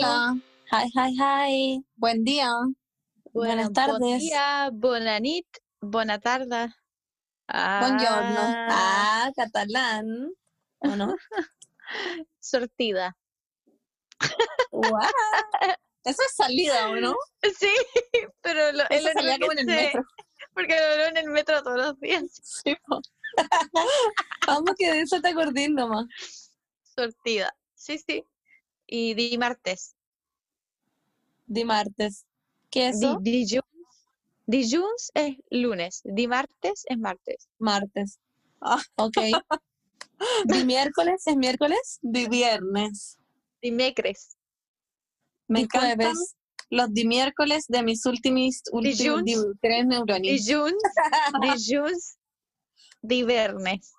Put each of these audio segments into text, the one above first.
Hola. Hi, hi, hi. Buen día. Buenas Bon tardes. dia, bona nit, bona tarda. Buongiorno. Ah, Ah, catalán. ¿O no? sortida. Guau. Eso es salida, ¿o no? Sí, pero lo, es Eso lo salía como en el metro. Porque lo veo en el metro todos los días. Sí. Vamos que de eso te acordé nomás. Sortida. Sí, sí. Y di martes. Di martes. ¿Qué es Di, dilluns. Dilluns es lunes. Di martes es martes. Martes. Ah. Ok. Di miércoles es miércoles. Di viernes. Dimecres. Me Di jueves. los di miércoles de mis últimos, últimos di- tres neuronis. Dilluns. Dilluns. Divernes.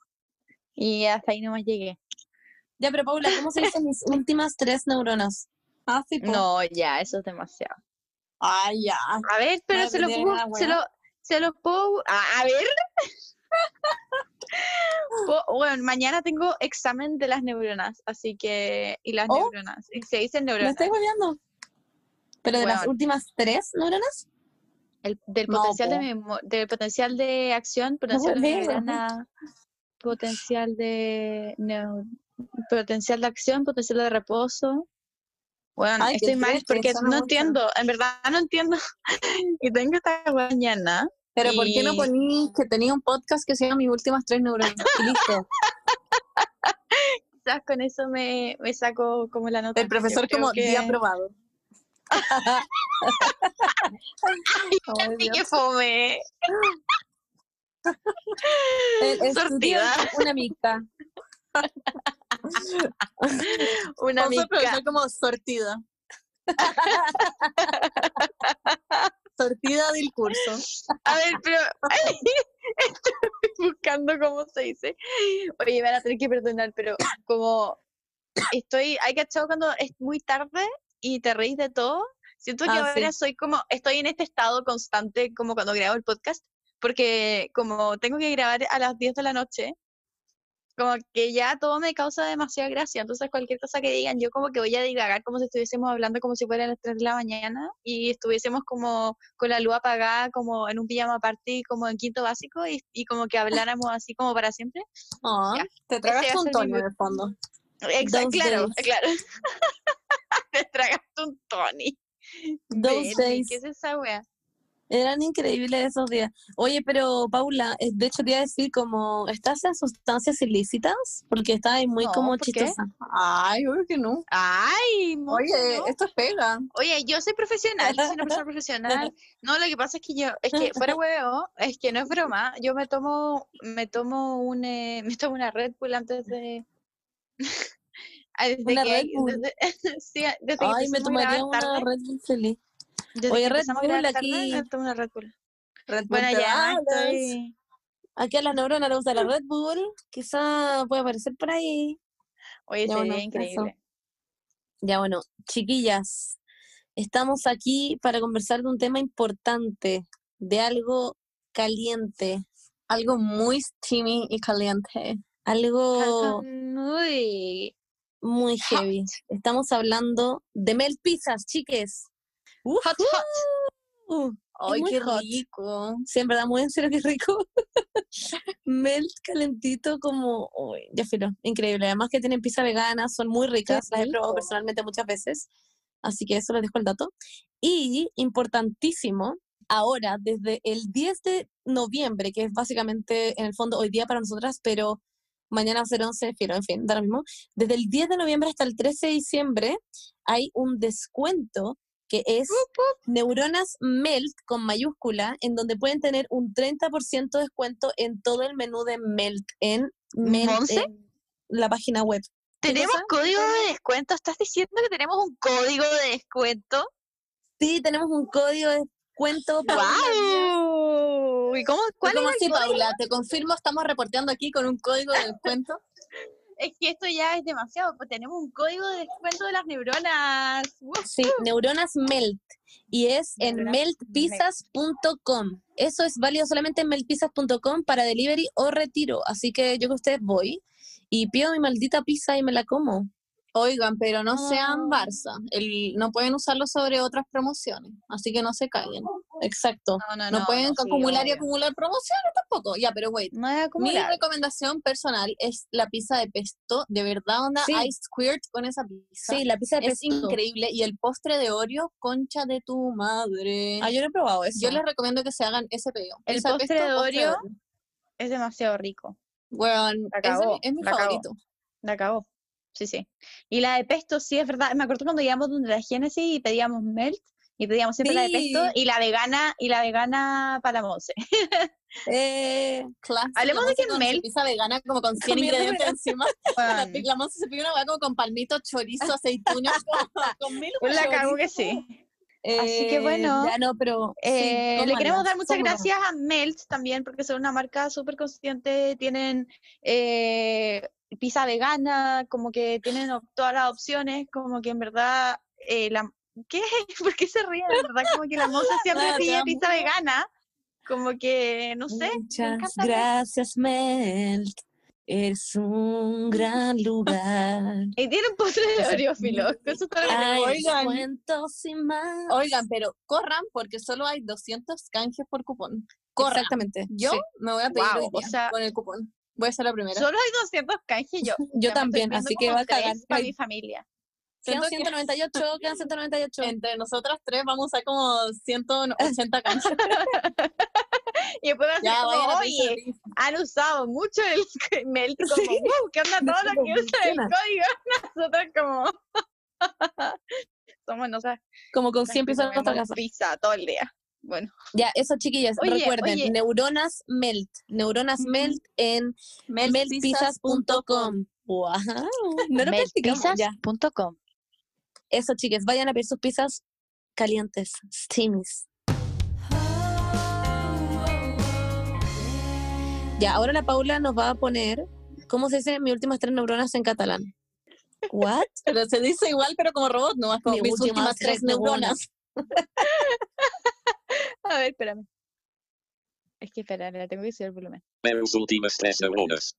Y hasta ahí nomás llegué. Ya, pero Paula, ¿cómo se dicen mis últimas tres neuronas? Ah, sí. No, ya, eso es demasiado. Ah, ya. A ver, pero No se lo puedo, se lo, se lo puedo, a, a ver. Bueno, mañana tengo examen de las neuronas, así que, y las Oh. neuronas, y se dicen ¿Me neuronas, estoy volviendo? ¿Pero de las últimas tres neuronas? el, del No, potencial de po. del potencial de acción, potencial de neurona, potencial de potencial de acción, potencial de reposo. Bueno, Ay, estoy mal porque no mucho. entiendo, en verdad no entiendo. y tengo esta mañana. Pero ¿por qué no Y- poní que tenía un podcast que se llama Mis últimas tres neuronas? Y listo. quizás con eso me, me saco como la nota. El profesor como que- día aprobado. Ay, Sí, Dios. que fome. El estudio Sortida. una mica. Una mica. aprovechar como sortida. sortida del curso. A ver, pero estoy buscando cómo se dice. Oye, me van a tener que perdonar, pero como estoy, hay cachado cuando es muy tarde y te reís de todo. Siento que Ah, sí. ahora soy como, estoy en este estado constante como cuando grabo el podcast, porque como tengo que grabar a las 10 de la noche, como que ya todo me causa demasiada gracia. Entonces, cualquier cosa que digan, yo como que voy a divagar como si estuviésemos hablando como si fueran las 3 de la mañana y estuviésemos como con la luz apagada, como en un pijama party, como en quinto básico y, y como que habláramos así como para siempre. Ah, Ya. te tragaste un tono en el fondo. Exacto, claro, days. claro. Te tragaste un Tony. Days. ¿Qué es esa wea? Eran increíbles esos días. Oye, pero Paula, eh, de hecho te iba a decir como, ¿estás en sustancias ilícitas? Porque estás ahí muy No, como chistosa. Ay, obvio que no. Ay, Oye, ¿no? esto es pega. Oye, yo soy profesional, soy una persona profesional. No, lo que pasa es que yo, es que fuera huevo, es que no es broma. Yo me tomo, me tomo un, eh, me tomo una Red Bull antes de. Desde Una que, Red Bull. Desde, sí, desde que Ay, me empezamos a tomaría una tarde, Red Bull feliz. Desde Oye, Red Bull tarde, aquí. me tomo una Red Bull. Red Bull Bueno, ya estoy. Aquí a las neuronas le gusta la Red Bull. Quizá puede aparecer por ahí. Oye, sería bueno, eso. increíble. Ya bueno, chiquillas, estamos aquí para conversar de un tema importante, de algo caliente, Algo muy steamy y caliente. algo Uy, muy heavy. Estamos hablando de Mel Pizzas, chiques. Hot, hot. Uh, Ay, qué hot. rico. sí, en verdad, muy en serio, qué rico. Melt calentito como, uy, ya filo, increíble. Además que tienen pizza vegana, son muy ricas, las he probado personalmente muchas veces, así que eso les dejo el dato. Y, importantísimo, ahora, desde el 10 de noviembre, que es básicamente en el fondo hoy día para nosotras, pero mañana va a ser 11, filo, en fin, da lo mismo. Desde el 10 de noviembre hasta el 13 de diciembre hay un descuento que es Neuronas Melt con mayúscula, en donde pueden tener un 30% de descuento en todo el menú de Melt en, Melt, la página web. ¿Qué ¿Tenemos código de descuento? ¿Estás diciendo que tenemos un código de descuento? Sí, tenemos un código de descuento. ¡Wow! ¿Y cómo? ¿Cuál ¿Cómo es así? Paula? Te confirmo, estamos reporteando aquí con un código de descuento. Es que esto ya es demasiado, pues tenemos un código de descuento de las neuronas. ¡Woo! Sí, Neuronas Melt. Y es en meltpizzas.com. Eso es válido solamente en meltpizzas.com para delivery o retiro. Así que yo que ustedes voy y pido mi maldita pizza y me la como. Oigan, pero no sean Ah. Barça. El, no pueden usarlo sobre otras promociones, así que no se caigan. Exacto. No, no, No, no. pueden sí, acumular y acumular promociones tampoco. Ya, pero wait. No es Mi recomendación personal es la pizza de pesto. De verdad, onda, Sí. I squirt con esa pizza. Sí, la pizza de es pesto. increíble. Y el postre de Oreo, concha de tu madre. Ah, yo no he probado eso. Yo les recomiendo que se hagan ese pedido. El Pizza postre pesto, de postre Oreo, Es demasiado rico. Ese cagó, es mi la favorito. La acabó. Sí, sí. Y la de pesto, sí, es verdad. Me acuerdo cuando íbamos donde la Genesis y pedíamos melt. Y pedíamos siempre la de pesto Sí. y la vegana y la vegana para la Monse. Eh, Clásico, Hablemos de que con su Mel- pizza vegana como con 100 Comiendo ingredientes encima. La, la Monse se pide una hueá como con palmito, chorizo, aceitunas, como, con mil la cago que chorizos. Sí. Así que eh, bueno, Ya no, pero. sí, Eh, le queremos dar muchas gracias a Melt también porque son una marca súper consciente, tienen eh, pizza vegana, como que tienen todas las opciones, como que en verdad, eh, la, ¿qué? ¿Por qué se ríen? En verdad, como que la moza siempre te pide pizza vegana, como que, no sé, Muchas gracias, Melt. Es un gran lugar. Y tiene un postre de Eso- Oreo, filo, eso Ay, oigan. cuentos y más. Oigan, pero corran porque solo hay 200 canjes por cupón. Corran. Exactamente. Yo sí. me voy a pedir Guau, hoy o sea- con el cupón. Voy a ser la primera. Solo hay 200 canjes yo. Yo también, así que va a cagar. para mi familia. Quedan Siento que 198, quedan 198. entre nosotras tres vamos a como 180 canjes. Y después va a ser ya, vayan como, oye, han usado mucho el Melt como, Sí. "Wow, ¿qué onda todo lo que usa el código? Nosotros como somos nosotras Como con las 100 que pisos en nuestra casa. pizza todo el día. Bueno, Ya, eso chiquillas, Oye, recuerden, oye. neuronas melt, neuronas melt en meltpizzas.com. Wow, no lo meltpizzas.com. Eso, chicas, vayan a pedir sus pizzas calientes, steamies. Ya, ahora la Paula nos va a poner, ¿cómo se dice mis últimas tres neuronas en catalán? ¿What? Pero se dice igual, pero como robot, nomás como Mis mis últimas últimas tres tres neuronas. neuronas. A ver, espérame. Es que espera, le tengo que subir el volumen. Meus últimas tres neuronas.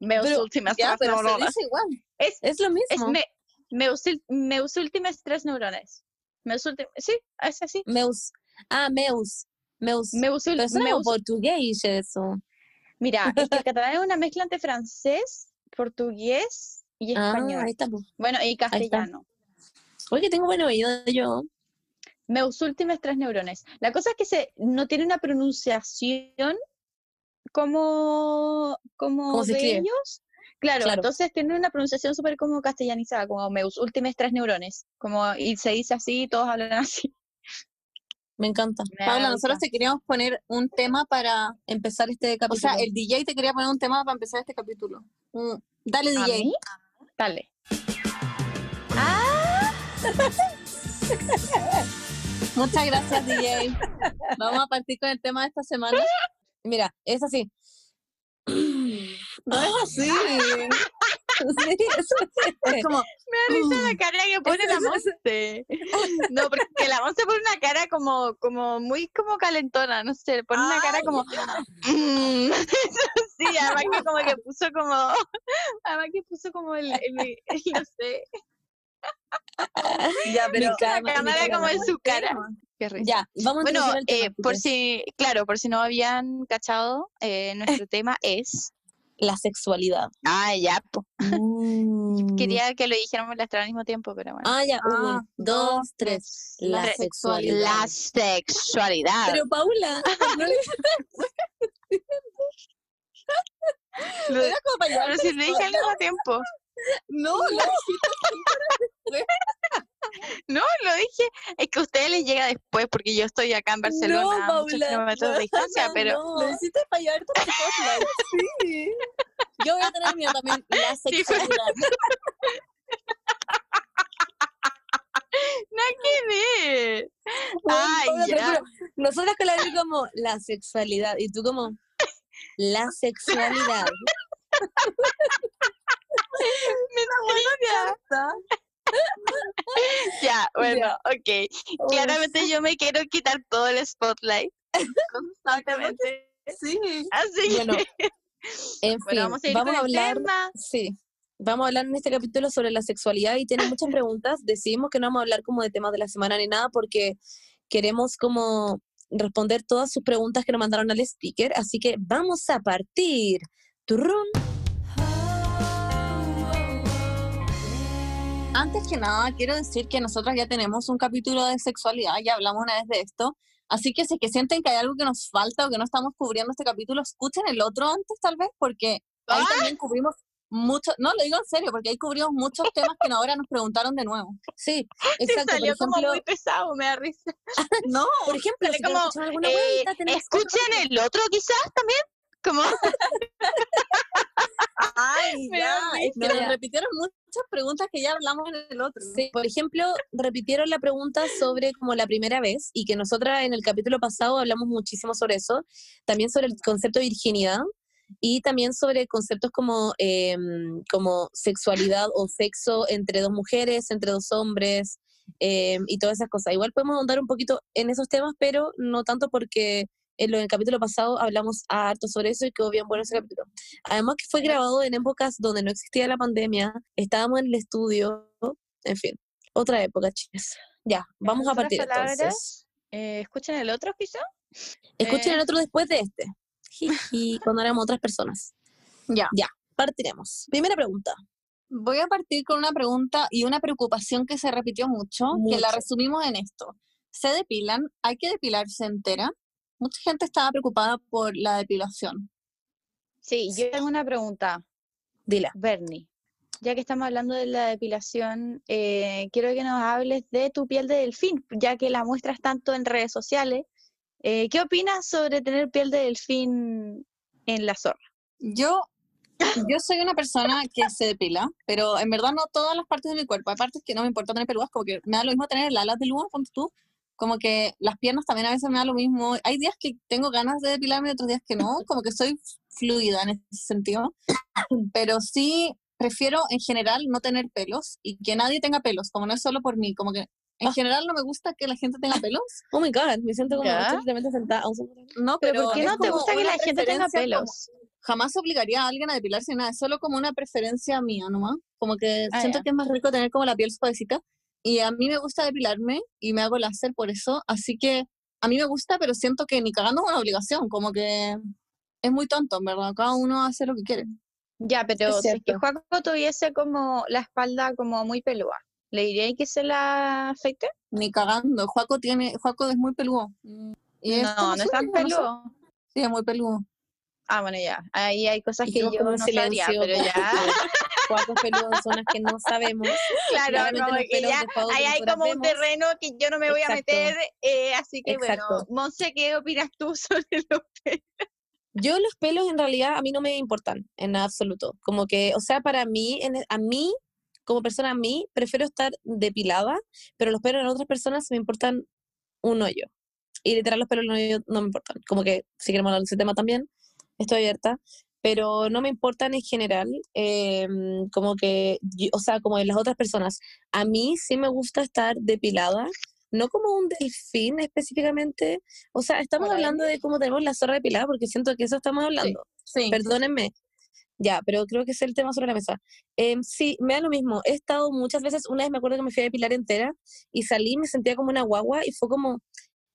Meus Pero- últimas Ya, tres pero se neuronas. dice igual. Es, Es lo mismo. es me, meus, meus últimas tres neuronas. Meus últimas, sí, es así. Meus. Ah, meus. Meus. Meus, Pero como meus portugués eso. Mira, es que el catalán es una mezcla entre francés, portugués y Ah, español. ahí estamos. Bueno, y castellano. Oye, tengo buen oído yo. Meus últimas tres neurones. La cosa es que se, no tiene una pronunciación como, como ¿Cómo se de escribe? ellos. Claro, Claro. entonces tiene una pronunciación súper como castellanizada, como meus últimas tres neurones. Como, y se dice así, todos hablan así. Me encanta. Me Paula, nosotros te queríamos poner un tema para. Empezar este O capítulo. sea, el DJ te quería poner un tema para empezar este capítulo. Mm, Dale, ¿A DJ. mí? Dale. Ah, Muchas gracias, DJ. Vamos a partir con el tema de esta semana. Mira, es así. No es así. Sí, eso es. Como. me da risa la cara que pone la Monse. No, porque la Monse pone una cara como, como muy como calentona, no sé, pone una cara como... Mm. sí, además que como que puso como... Además que puso como el... el- el- no sé, Ya, Mi cara, la cámara como en su cara. Qué risa. Ya, vamos a Bueno, tema, eh, por si, claro, por si no habían cachado, eh, nuestro tema es... La sexualidad. Ah, ya, po. Mm. quería que lo dijéramos las tres al mismo tiempo, pero bueno. Ah, ya. Uno, Ah, dos, tres. La Tres. sexualidad. La sexualidad. Pero Paula, no le- Lo- Era como para Pero si lo dije al mismo tiempo. No, no. No, lo dije. Es que a ustedes les llega después porque yo estoy acá en Barcelona No, a muchos Paula, kilómetros de distancia, no, pero no. Lo hiciste para llevarte tu spotlight. Sí. Yo voy a tener miedo también. La sexualidad. nada que ver. Ay, Paula, ya. Nosotras con la Biblia como la sexualidad y tú como la sexualidad. Ya, ya, bueno, ok. Claramente yo me quiero quitar todo el spotlight. Constantemente. Sí. Así Bueno, En bueno, fin, vamos a ir vamos con a el hablar. tema. Sí, vamos a hablar en este capítulo sobre la sexualidad y tiene muchas preguntas. Decidimos que no vamos a hablar como de temas de la semana ni nada porque queremos como responder todas sus preguntas que nos mandaron al sticker. Así que vamos a partir. Turrón. Antes que nada, quiero decir que nosotras ya tenemos un capítulo de sexualidad, ya hablamos una vez de esto. Así que si es que sienten que hay algo que nos falta o que no estamos cubriendo este capítulo, escuchen el otro antes tal vez, porque ahí también cubrimos mucho, no, lo digo en serio, porque ahí cubrimos muchos temas que ahora nos preguntaron de nuevo. Sí, exacto. salió por como ejemplo, muy pesado, me da risa. No, por ejemplo, si como, alguna eh, huevita, tenemos Escuchen el otro quizás también. Como, ay, ya, es que risa. nos repitieron muchas preguntas que ya hablamos en el otro. Sí, por ejemplo, repitieron la pregunta sobre como la primera vez y que nosotras en el capítulo pasado hablamos muchísimo sobre eso, también sobre el concepto de virginidad y también sobre conceptos como, em, como sexualidad o sexo entre dos mujeres, entre dos hombres em, y todas esas cosas. Igual podemos ahondar un poquito en esos temas, pero no tanto porque en, lo, en el capítulo pasado hablamos harto sobre eso y quedó bien bueno ese capítulo. Además que fue grabado en épocas donde no existía la pandemia, estábamos en el estudio, en fin, otra época, chicas. Ya, vamos a partir entonces. palabras, eh, escuchen el otro quizás. Escuchen Eh. el otro después de este. Jiji, cuando éramos otras personas. Ya. Ya, partiremos. Primera pregunta. Voy a partir con una pregunta y una preocupación que se repitió mucho, que la Mucho. resumimos en esto. ¿Se depilan? ¿Hay que depilarse entera? Mucha gente estaba preocupada por la depilación. Sí, yo tengo una pregunta, Dila. Bernie. Ya que estamos hablando de la depilación, eh, quiero que nos hables de tu piel de delfín, ya que la muestras tanto en redes sociales. Eh, ¿Qué opinas sobre tener piel de delfín en la zorra? Yo, yo soy una persona que se depila, pero en verdad no todas las partes de mi cuerpo. Hay partes que no me importa tener peludas, como que me da lo mismo tener el ala peluda, ponte tú. Como que las piernas también a veces me da lo mismo. Hay días que tengo ganas de depilarme y otros días que no. Como que soy fluida en ese sentido. Pero sí prefiero en general no tener pelos y que nadie tenga pelos, como no es solo por mí. Como que en Ah. general no me gusta que la gente tenga pelos. Oh my god, me siento como ¿Ya? absolutamente sentada. Segundo. No, ¿Pero pero, por qué no te gusta que la gente tenga preferencia como- pelos? jamás obligaría a alguien a depilarse nada, es solo como una preferencia mía nomás. Como que Ah, siento ya. que es más rico tener como la piel suavecita. Y a mí me gusta depilarme y me hago láser por eso. Así que a mí me gusta, pero siento que ni cagando es una obligación. Como que es muy tonto, en verdad. Cada uno hace lo que quiere. Ya, pero Es si es que. Juaco tuviese como la espalda como muy peluda, ¿le diría que se la afeite? Ni cagando. Juaco tiene, Juaco es muy peludo. Y es No, no es tan no peludo. Sí, es muy peludo. Ah, bueno, ya. Ahí hay cosas Y que yo no sabría, pero ya. Cuatro peludos en zonas que no sabemos. Claro, los que ya ahí hay como un vemos. terreno que yo no me voy a Exacto. meter, eh, así que Exacto. bueno, Monse, ¿qué opinas tú sobre los pelos? Yo los pelos en realidad a mí no me importan en absoluto. Como que, o sea, para mí, en e- a mí, como persona, a mí, prefiero estar depilada, pero los pelos en otras personas me importan un hoyo. Y literal los pelos en un hoyo no me importan. Como que, si queremos hablar de ese tema también, estoy abierta. Pero no me importan en general, em, como que, yo- o sea, como en las otras personas. A mí sí me gusta estar depilada, no como un delfín específicamente, o sea, estamos Hola, hablando de cómo tenemos la zorra depilada porque siento que eso estamos hablando. Sí. Perdónenme. Ya, pero creo que es el tema sobre la mesa. Em, sí, me da lo mismo. He estado muchas veces, una vez me acuerdo que me fui a depilar entera y salí, me sentía como una guagua y fue como,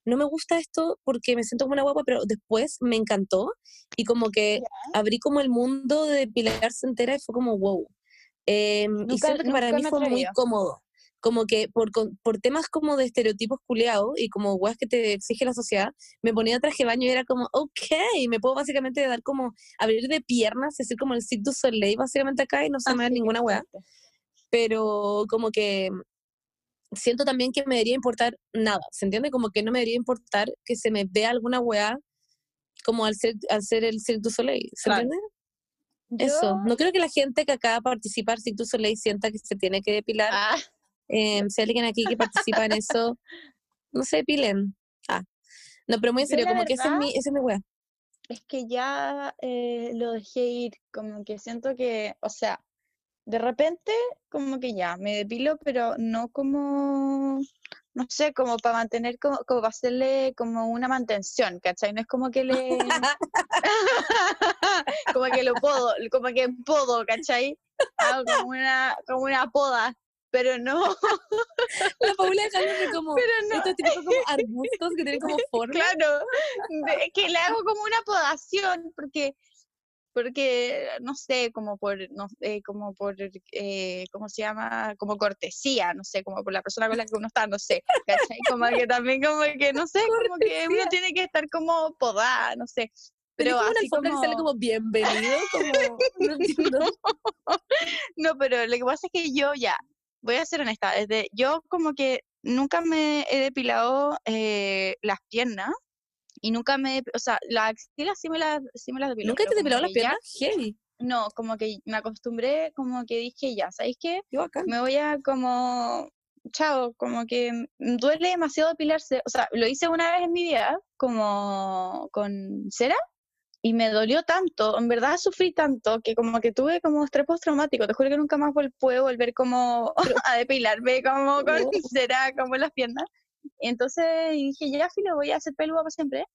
no me gusta esto porque me siento como una guagua, pero después me encantó y como que abrí como el mundo de depilarse entera y fue como, wow. Y Nunca- siento que para mí fue muy cómodo. Como que por, por temas como de estereotipos culeados y como weas que te exige la sociedad, me ponía traje baño y era como, ok, me puedo básicamente dar como, abrir de piernas, decir como el Cirque du Soleil básicamente acá y no se me da ninguna exacto. Pero como que siento también que me debería importar nada, ¿se entiende? Como que no me debería importar que se me vea alguna wea como al ser, al ser el Cirque du Soleil, ¿se Claro. entiende? Eso, Yo- no creo que la gente que acá participa del Cirque du Soleil sienta que se tiene que depilar. Ah, Eh, si hay alguien aquí que participa en eso, no se depilen. Ah. No, pero muy en serio, como que ese es verdad- mi, ese es mi wea. es que ya eh, lo dejé ir, como que siento que, o sea, de repente como que ya, me depilo, pero no como, no sé, como para mantener, como, como para hacerle como una mantención, ¿cachai? No es como que le... como que lo podo, como que podo, ¿cachai? Hago como una, como una poda, pero no, La Paula dejándose como pero no, estos típicos como arbustos que tienen como forma. claro, que le hago como una podación, porque, porque, no sé, como por, no, eh, como por, eh, ¿cómo se llama? Como cortesía, no sé, como por la persona con la que uno está, no sé, ¿cachai? Como que también como que, no sé, como que uno tiene que estar como podada, no sé. Pero Pero como una así alfombra que sale como- como bienvenido, como no entiendo. No, pero lo que pasa es que yo ya, voy a ser honesta, desde, yo como que nunca me he depilado eh, las piernas y nunca me, o sea, las axilas sí me las, sí me las. ¿Nunca te como las piernas? Heavy. No, como que me acostumbré, como que dije ya, ¿sabéis qué? Qué bacán. Me voy a como, chao, como que duele demasiado depilarse, o sea, lo hice una vez en mi vida, como con cera, y me dolió tanto, en verdad sufrí tanto, que como que tuve como estrés postraumático, te juro que nunca más vol- puedo volver como a depilarme como con cera, como en las piernas. Entonces dije, ya, filo, voy a hacer peluda para siempre.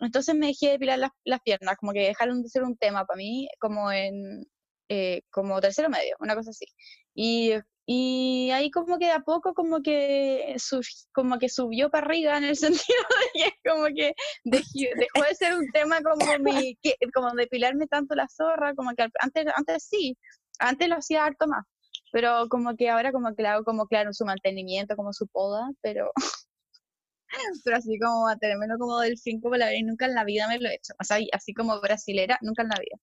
Entonces me dejé depilar las, las piernas, como que dejaron de ser un tema para mí, como en, eh, como tercero medio, una cosa así. Y, y ahí como que de a poco como que, surg- como que subió para arriba en el sentido de que como que dejó, dejó de ser un tema como mi, que, como depilarme tanto la zorra, como que antes, antes sí, antes lo hacía harto más, pero como que ahora como que hago como claro su mantenimiento, como su poda, pero pero así como mantenérmelo como delfín como la verdad, nunca en la vida me lo he hecho, o sea, y así como brasilera, nunca en la vida.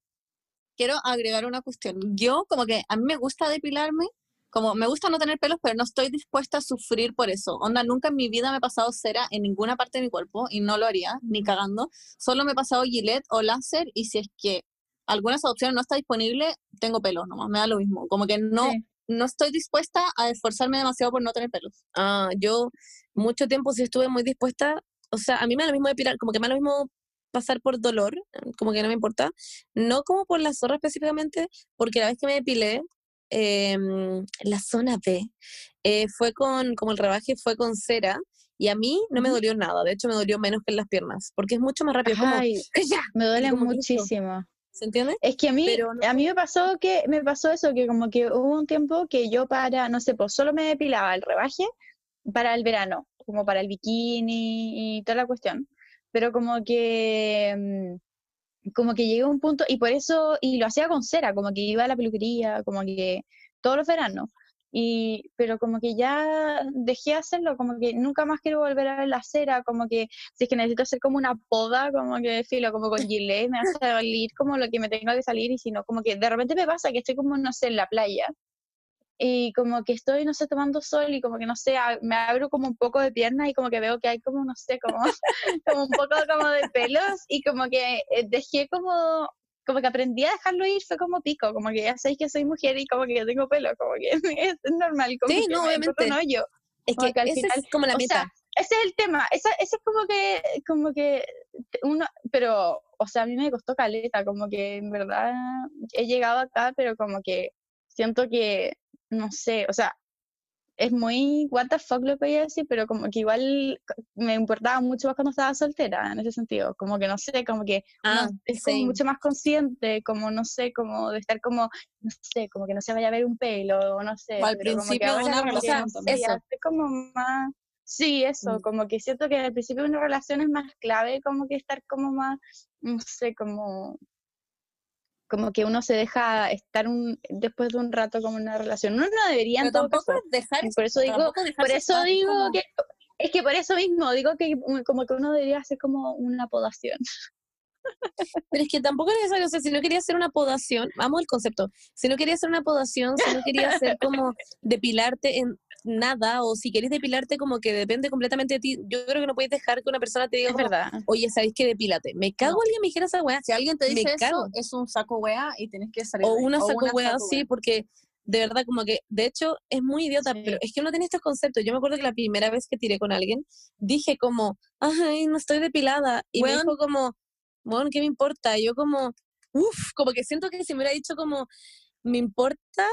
quiero agregar una cuestión. Yo, como que a mí me gusta depilarme, como me gusta no tener pelos, pero no estoy dispuesta a sufrir por eso. Onda, nunca en mi vida me he pasado cera en ninguna parte de mi cuerpo y no lo haría, ni cagando. Solo me he pasado Gillette o láser y si es que alguna de esas opciones no está disponible, tengo pelos nomás, me da lo mismo. Como que no, Sí. No estoy dispuesta a esforzarme demasiado por no tener pelos. Ah, yo mucho tiempo sí estuve muy dispuesta, o sea, a mí me da lo mismo depilar, como que me da lo mismo pasar por dolor, eh, como que no me importa, no como por la zorra específicamente, porque la vez que me depilé, em, la zona B, eh, fue con, como el rebaje fue con cera, y a mí no me dolió nada, de hecho me dolió menos que en las piernas, porque es mucho más rápido, como, Ay, ¡que ya! me duele como muchísimo. ¿Se entiende? Es que a mí, no a mí me pasó que me pasó eso, que como que hubo un tiempo que yo para, no sé, pues solo me depilaba el rebaje para el verano, como para el bikini y toda la cuestión. Pero como que, mm, como que llegué a un punto, y por eso, y lo hacía con cera, como que iba a la peluquería, como que todos los veranos. Y, pero como que ya dejé de hacerlo, como que nunca más quiero volver a ver la cera, como que si es que necesito hacer como una poda, como que filo, como con gilet, me hace salir como lo que me tenga que salir, y si no, como que de repente me pasa que estoy como, no sé, en la playa, y como que estoy, no sé, tomando sol, y como que, no sé, me abro como un poco de pierna, y como que veo que hay como, no sé, como, como un poco como de pelos, y como que eh, dejé como, como que aprendí a dejarlo ir, fue como pico, como que ya sabéis que soy mujer y como que tengo pelo, como que es normal, como Sí, que no, obviamente. hoyo. Es Como que, que al final- es como la o meta. sea, ese es el tema, esa, ese es como que, como que uno, pero, o sea, a mí me costó caleta, como que en verdad he llegado acá, pero como que siento que, no sé, o sea, es muy what the fuck lo que voy a decir, pero como que igual me importaba mucho más cuando estaba soltera, en ese sentido, como que no sé, como que uno Ah, es como mucho más consciente, como no sé, como de estar como, no sé, como que no se vaya a ver un pelo, o no sé, O al pero como que principio de una relación Eso. estoy como más, sí, eso, Mm. como que siento que al principio de una relación es más clave, como que estar como más, no sé, como como que uno se deja estar un, después de un rato como en una relación. Uno no debería en todo caso. dejar, por eso digo, por eso digo como- que es que por eso mismo digo que como que uno debería hacer como una podación. Pero es que tampoco es necesario, o sea, si no quería hacer una podación, vamos al concepto, si no quería hacer una podación, si no quería hacer como depilarte en nada, o si querés depilarte como que depende completamente de ti, yo creo que no puedes dejar que una persona te diga Es como, verdad. oye, ¿sabéis que depílate? Me cago No. alguien me dijera esa weá, Si alguien te Me dice eso, cago. es un saco wea y tienes que salir o una saco weá saco wea. porque de verdad como que, de hecho, es muy idiota, Sí. pero es que uno tiene estos conceptos, yo me acuerdo que la primera vez que tiré con alguien, dije como, ay, no estoy depilada, y me Weón. dijo como, bueno, ¿qué me importa? Y yo como, uff, como que siento que si me hubiera dicho como, me importa,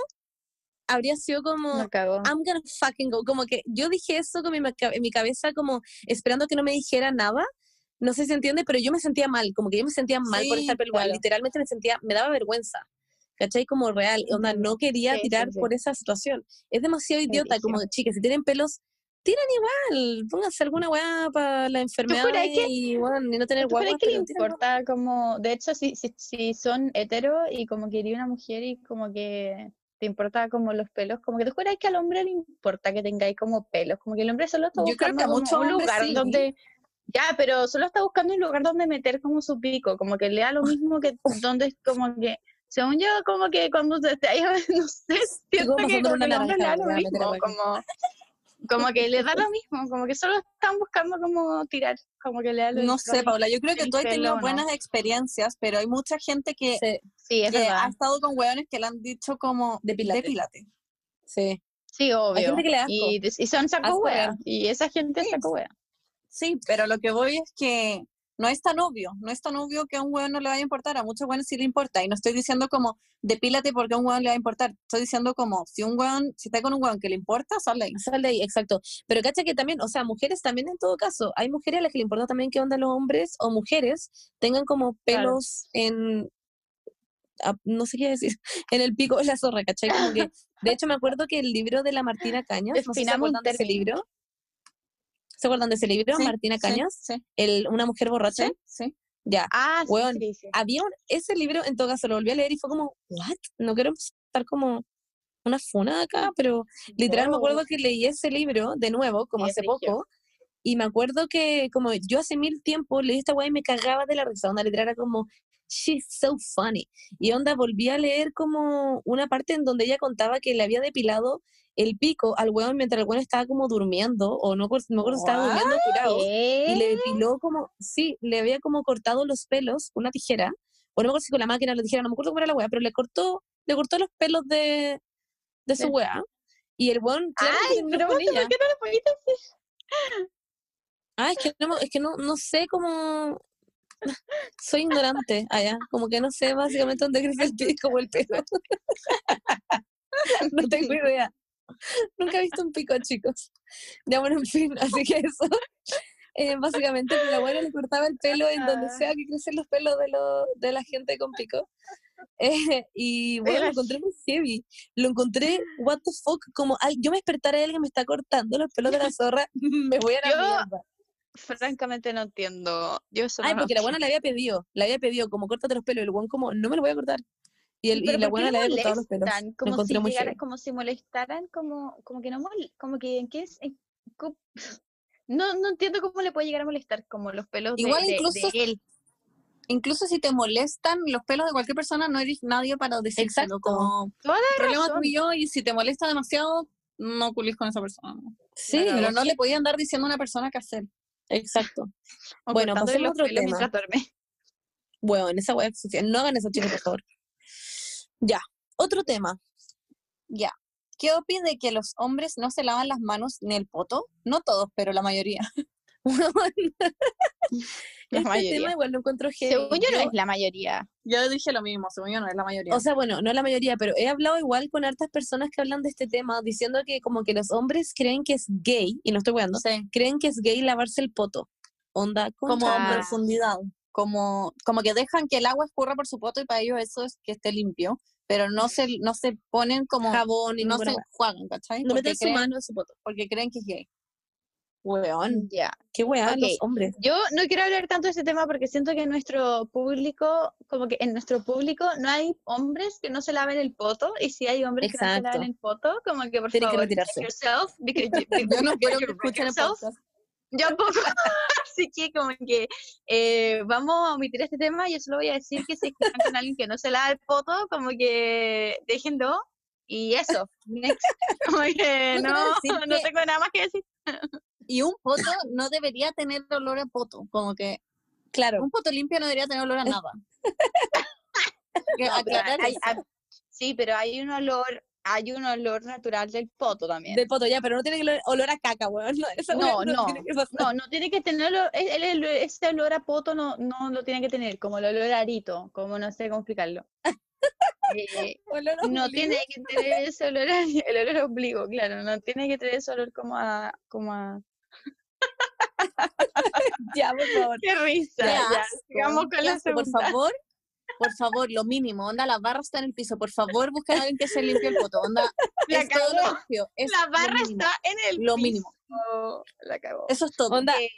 habría sido como. I'm gonna fucking go. Como que yo dije eso con mi, en mi cabeza, como esperando que no me dijera nada. No sé si entiende, pero yo me sentía mal, como que yo me sentía mal por Sí, estar peluda. claro. Literalmente me sentía, me daba vergüenza. ¿Cachai? Como real. Onda, no quería Sí, tirar sí. por esa situación. Es demasiado idiota, como chicas, si tienen pelos, tiran igual. Pónganse alguna weá para la enfermedad que- y, bueno, y no tener ¿Tú crees guaguas, que le importa como, de hecho, si, si, si son hetero y como quería una mujer y como que te importa como los pelos, como que tú juras que al hombre le importa que tengáis como pelos, como que el hombre solo está buscando muchos un lugar sí. donde, ya, pero solo está buscando un lugar donde meter como su pico, como que le da lo mismo que donde es como que, según yo, como que cuando se te no sé, siento que como una le da lo mismo, como, como que le da lo mismo, como que solo están buscando como tirar, como que le da lo No sé. Paula, yo creo que tú has tenido no. buenas experiencias, pero hay mucha gente que, Sí, Sí, es que verdad. ha estado con hueones que le han dicho como Depílate. depílate. sí. Sí, obvio. gente que le asco. y, y son saco real. Y esa gente es Sí. saco wea. Sí, pero lo que voy es que no es tan obvio, no es tan obvio que a un hueón no le vaya a importar, a muchos hueones sí le importa, y no estoy diciendo como depílate porque a un hueón le va a importar, estoy diciendo como si un hueón, si está con un hueón que le importa, sal de ahí. Sal de ahí, exacto. Pero cacha que también, o sea, mujeres también en todo caso, hay mujeres a las que le importa también que onda los hombres o mujeres tengan como Claro. pelos en, a- no sé qué decir, en el pico de la zorra, ¿cachai? Como que, de hecho me acuerdo que el libro de la Martina Cañas, no sé si se ese libro. ¿Se acuerdan de ese libro, Sí, Martina Cañas? Sí, El, una mujer borracha. sí. Ya. Ah, Weón. Había un- ese libro, en todo caso, lo volví a leer y fue como, ¿what? No quiero estar como una funa acá, pero literal me acuerdo que leí ese libro de nuevo, como hace poco, y me acuerdo que como yo hace mil tiempo leí esta weá y me cagaba de la risa, onda literal era como, she's so funny. Y onda volví a leer como una parte en donde ella contaba que le había depilado el pico al weón mientras el weón estaba como durmiendo, o no, no me acuerdo si estaba durmiendo curado, y le depiló como, sí, le había como cortado los pelos una tijera, o no me acuerdo si con la máquina la tijera, no me acuerdo cómo era la weá, pero le cortó, le cortó los pelos de, de su weá. Y el weón, claramente Ay, pero con ¿por qué ella. no lo? Ah, es que no, es que no, no sé cómo. Soy ignorante allá, como que no sé básicamente dónde crece el pico o el pelo. no tengo idea. Nunca he visto un pico, chicos. Ya bueno, en fin, así que eso. Eh, básicamente, pues, la abuela le cortaba el pelo en donde Ah. sea que crecen los pelos de, lo, de la gente con pico. Eh, y bueno, lo encontré muy heavy. Lo encontré, what the fuck, como ay, yo me despertara y alguien me está cortando los pelos de la zorra, me voy a la Yo- mierda. Francamente no entiendo. Yo eso Ay, no porque la buena le había pedido, le había pedido como córtate los pelos, y el buen como, no me lo voy a cortar. Y, el, y la ¿por qué buena le había cortado los pelos. Como si, encontré muy llegara- heavy. como si molestaran, como, como que no mol- como que en qué es, en- no, no entiendo cómo le puede llegar a molestar como los pelos de- Igual de, de incluso- él. Incluso si te molestan los pelos de cualquier persona, no eres nadie para decírselo. Exacto. Como problema tuyo y si te molesta demasiado, no culís con esa persona. Sí. Pero no le podía andar diciendo a una persona qué hacer. Exacto. O Bueno, pasemos a otro tema. duerme. Bueno, en esa web social. No hagan eso, chicos, por favor. Ya, otro tema. Ya. ¿Qué opinas de que los hombres no se lavan las manos ni el poto? No todos, pero la mayoría. La este mayoría. tema igual lo encuentro heavy. Según yo no Yo- es la mayoría. Yo dije lo mismo, según yo no es la mayoría. O sea, bueno, no la mayoría, pero he hablado igual con hartas personas que hablan de este tema, diciendo que como que los hombres creen que es gay, y no estoy weando, Sí, creen que es gay lavarse el poto. Onda, como Ah. profundidad. Como, como que dejan que el agua escurra por su poto y para ellos eso es que esté limpio. Pero no se, no se ponen como. jabón y no se wea. juegan, ¿cachai? No meten su mano en su poto. Porque creen que es gay. Weón, Ya. qué weá los hombres. Yo no quiero hablar tanto de este tema porque siento que en nuestro público, como que en nuestro público no hay hombres que no se laven el poto y si hay hombres que no se laven el poto, como que por que favor, retirarse. check yourself, because you- Yo no quiero que escuchen el podcast. Yo tampoco. Así que como que eh, vamos a omitir este tema. Yo solo voy a decir que si es que están con alguien que no se lava el poto, como que déjenlo. Y eso. Next. Como que no, no que- tengo nada más que decir. Y un poto no debería tener olor a poto. Como que Claro, un poto limpio no debería tener olor a nada. No, pero hay- hay- sí, pero hay un olor, hay un olor natural del poto también. del poto ya, pero no tiene que olor, olor a caca, weón. No, esa No, weá no, tiene que. No, no tiene que tener olor- el- el- ese olor a poto no, no lo tiene que tener, como el olor a arito, como no sé cómo explicarlo. Eh, no tiene que tener ese olor, a- el olor a ombligo, claro, no tiene que tener ese olor como a, como a, Ya, por favor. Qué risa. Ya, sigamos con la Por favor, por favor, lo mínimo. Onda, la barra está en el piso. Por favor, busca a alguien que se limpie el poto. Onda, La es todo lo. Es La lo barra mínimo. está en el Lo piso. mínimo. La cagó. Eso es todo. Onda, Eh,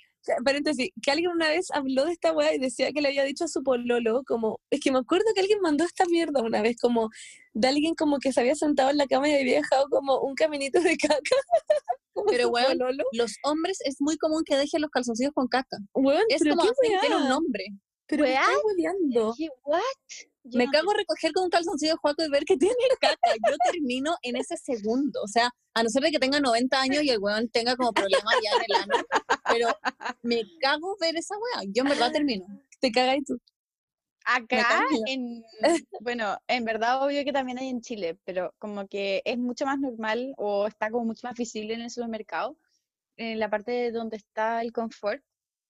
paréntesis, que alguien una vez habló de esta weá y decía que le había dicho a su pololo, como, es que me acuerdo que alguien mandó esta mierda una vez, como, de alguien como que se había sentado en la cama y había dejado como un caminito de caca. Pero, weón. Los hombres es muy común que dejen los calzoncillos con caca. Weón, Es como tiene un nombre. pero me estás hueveando. ¿Qué? ¿What? Yo Me no cago en recoger con un calzoncillo Juaco y ver que tiene caca. Yo termino en ese segundo. O sea, a no ser de que tenga 90 años y el weón tenga como problema ya en el ano. Pero me cago ver esa weá. Yo en verdad termino. Te cagáis tú. Acá, en, bueno, en verdad obvio que también hay en Chile, pero como que es mucho más normal o está como mucho más visible en el supermercado, en la parte de donde está el confort,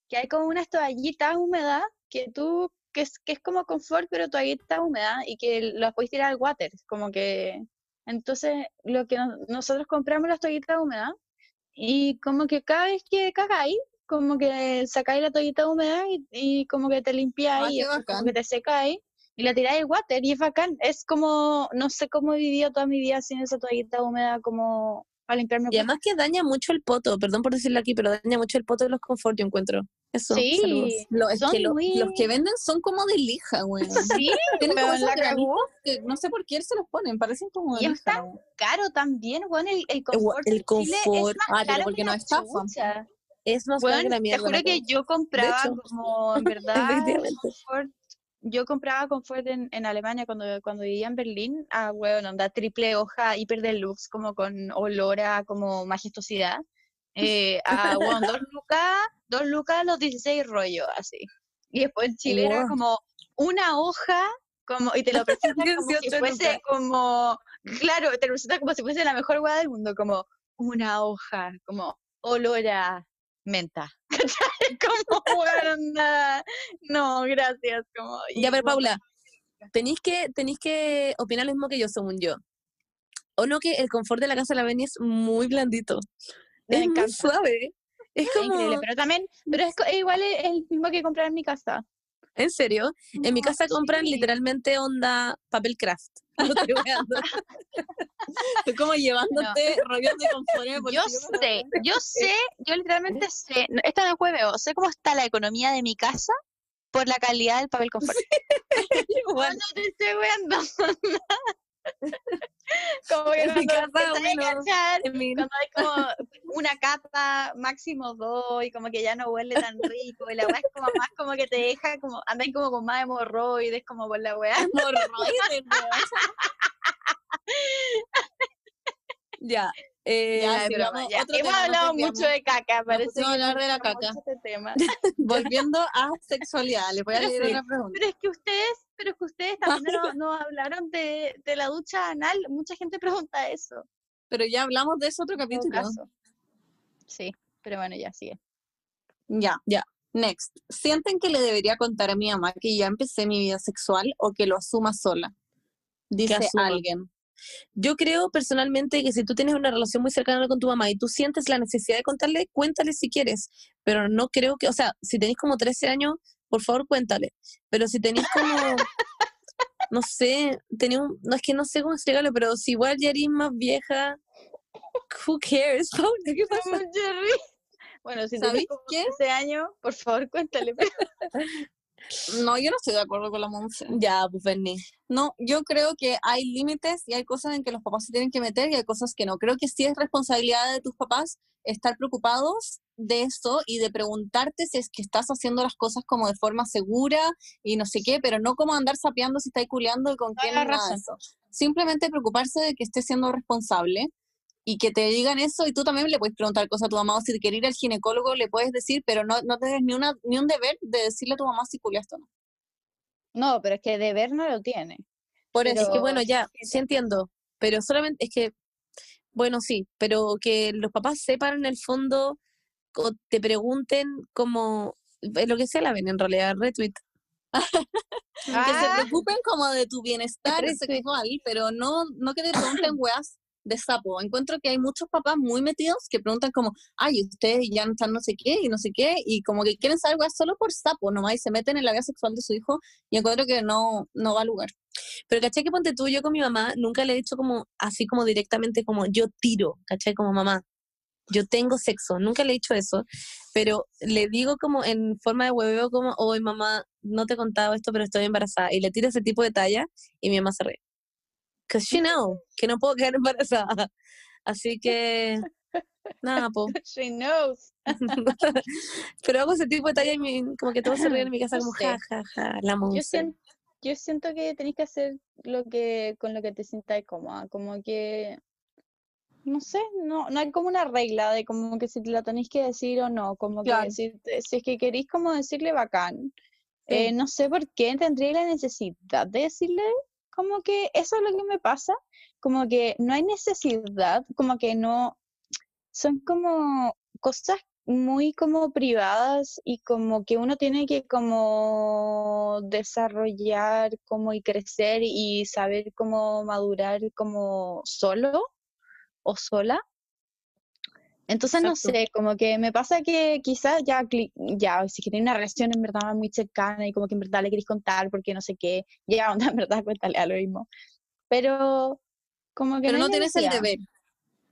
que hay como unas toallitas húmedas que tú, que es, que es como confort, pero toallita húmeda y que las puedes tirar al water, como que, entonces lo que no- nosotros compramos las toallitas húmedas y como que cada vez que cagáis, como que sacáis la toallita húmeda y, y como que te limpiáis Ah, como que te secáis y la tiráis al water y es bacán. Es como, no sé cómo he vivido toda mi vida sin esa toallita húmeda como para limpiarme. Y además que daña mucho el poto, perdón por decirlo aquí, pero daña mucho el poto de los confort, yo encuentro. Eso, Sí. Lo- es que lo- muy- los que venden son como de lija, weón. Sí, Tienen como la que no sé por qué se los ponen. Parecen como de Y lija. está weón. caro también, bueno, el, el confort el Chile confort. es Ah, más pero caro porque que no chucha. Es más Weón, que la te juro que yo compraba hecho. como, en verdad, confort, yo compraba confort en, en Alemania cuando, cuando vivía en Berlín, a bueno, onda triple hoja hiper deluxe, como con olor a como majestuosidad. Eh, a weón, dos lucas, dos lucas los 16 rollos, así. Y después en Chile era como una hoja, como, y te lo presentan como si 18 fuese lucas. como, claro, te lo presentan como si fuese la mejor hueá del mundo, como una hoja, como olor a menta. ¿Cachai? Como, nada. No, gracias. Como, Ya, y, pero bueno, Paula, tenéis que, tenéis que opinar lo mismo que yo, según yo. O no que el confort de la casa de la Beni es muy blandito. Me es muy suave. Es como, increíble, pero también, pero es, igual es el mismo que comprar en mi casa. En serio, en mi No, casa compran sí. literalmente onda papel craft. No te voy. Estoy como llevándote rollos de Yo sé, yo sé, yo literalmente sé, no, esto no es hueveo, sé cómo está la economía de mi casa por la calidad del papel confort. Igual. No te estoy weando. como que En cuando casa, bueno, cachar, en mi- cuando hay como una capa, máximo dos, y como que ya no huele tan rico, y la weá es como más como que te deja como, andáis como con más hemorroides, como por la weá. Hemorroides. Ya. eh, Ya, sí, ya. Hemos tema, hablado desviamos. mucho de caca, parece que hablar de la caca. este tema. Volviendo a sexualidad, les voy a leer sí, una pregunta. Pero es que ustedes, pero es que ustedes también no, no hablaron de, de la ducha anal. Mucha gente pregunta eso. Pero ya hablamos de eso otro capítulo. Sí, pero bueno, ya sigue. Ya, Ya. Next. ¿Sienten que le debería contar a mi mamá que ya empecé mi vida sexual o que lo asuma sola? Dice alguien. Yo creo personalmente que si tú tienes una relación muy cercana con tu mamá y tú sientes la necesidad de contarle, cuéntale si quieres. Pero no creo que, o sea, si tenés como 13 años, por favor cuéntale. Pero si tenés como, no sé, tenés un, no es que no sé cómo explicarlo, pero si igual ya eres más vieja, who cares? Paula, ¿qué pasa? Jerry. Bueno, si ¿Sabéis tenés como qué? 13 años, por favor, cuéntale. No, yo no estoy de acuerdo con la Monse. Ya, pues Berni. No, yo creo que hay límites y hay cosas en que los papás se tienen que meter y hay cosas que no. Creo que sí es responsabilidad de tus papás estar preocupados de eso y de preguntarte si es que estás haciendo las cosas como de forma segura y no sé qué, pero no como andar sapeando si estáis culeando y con quién de razón. eso. Simplemente preocuparse de que estés siendo responsable y que te digan eso y tú también le puedes preguntar cosas a tu mamá o si te quieres ir al ginecólogo le puedes decir, pero no, no tienes ni, una, ni un deber de decirle a tu mamá si culiaste o no. No, pero es que deber no lo tiene. Por Pero- eso. Es que bueno, ya, sí entiendo, pero solamente es que, bueno, sí, pero que los papás sepan en el fondo, o te pregunten como, eh, lo que sea la ven en realidad, retweet. que se Ah, preocupen como de tu bienestar sexual, pero no, no que te pregunten weas de sapo. Encuentro que hay muchos papás muy metidos que preguntan como, ay, ustedes ya no están no sé qué y no sé qué, y como que quieren saber weas solo por sapo nomás y se meten en la vida sexual de su hijo y encuentro que no, no va a lugar. Pero caché que ponte tú, yo con mi mamá nunca le he dicho como así como directamente como yo tiro, caché como mamá. Yo tengo sexo, nunca le he dicho eso, pero le digo como en forma de hueveo como, hoy mamá, no te he contado esto, pero estoy embarazada. Y le tiro ese tipo de talla y mi mamá se ríe. Cause she know que no puedo quedar embarazada. Así que, nada, po. She knows. pero hago ese tipo de talla y mi- como que todos se ríen en mi casa como ja, ja, ja, la Yo monster. siento, yo siento que tenés que hacer lo que con lo que te sientas cómoda, como que no sé, no, no hay como una regla de como que si te la tenéis que decir o no, como Claro. que si, si es que queréis como decirle bacán, Sí. eh, no sé por qué tendría la necesidad de decirle como que eso es lo que me pasa, como que no hay necesidad, como que no, son como cosas muy como privadas y como que uno tiene que como desarrollar como y crecer y saber cómo madurar como solo o sola. Entonces no Exacto. sé, como que me pasa que quizás ya, ya, si que tiene una relación en verdad muy cercana y como que en verdad le queréis contar porque no sé qué, ya, onda, en verdad cuéntale a lo mismo. Pero como que Pero hay no tienes el deber.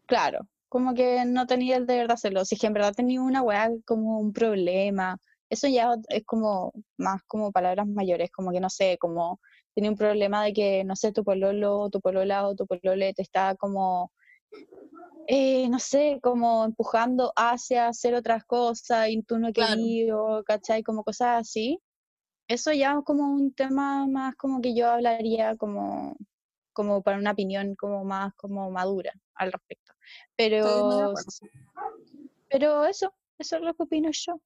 Claro, como que no tenía el deber de hacerlo. Si es que en verdad tenía una weá como un problema, eso ya es como más como palabras mayores, como que no sé, como tenía un problema de que, no sé, tu pololo, tu polola o tu polole te está como, eh, no sé, como empujando hacia hacer otras cosas y tú no Claro. querías, o, ¿cachai? Como cosas así. Eso ya es como un tema más como que yo hablaría como, como para una opinión como más como madura al respecto. Pero, pero eso, eso es lo que opino yo.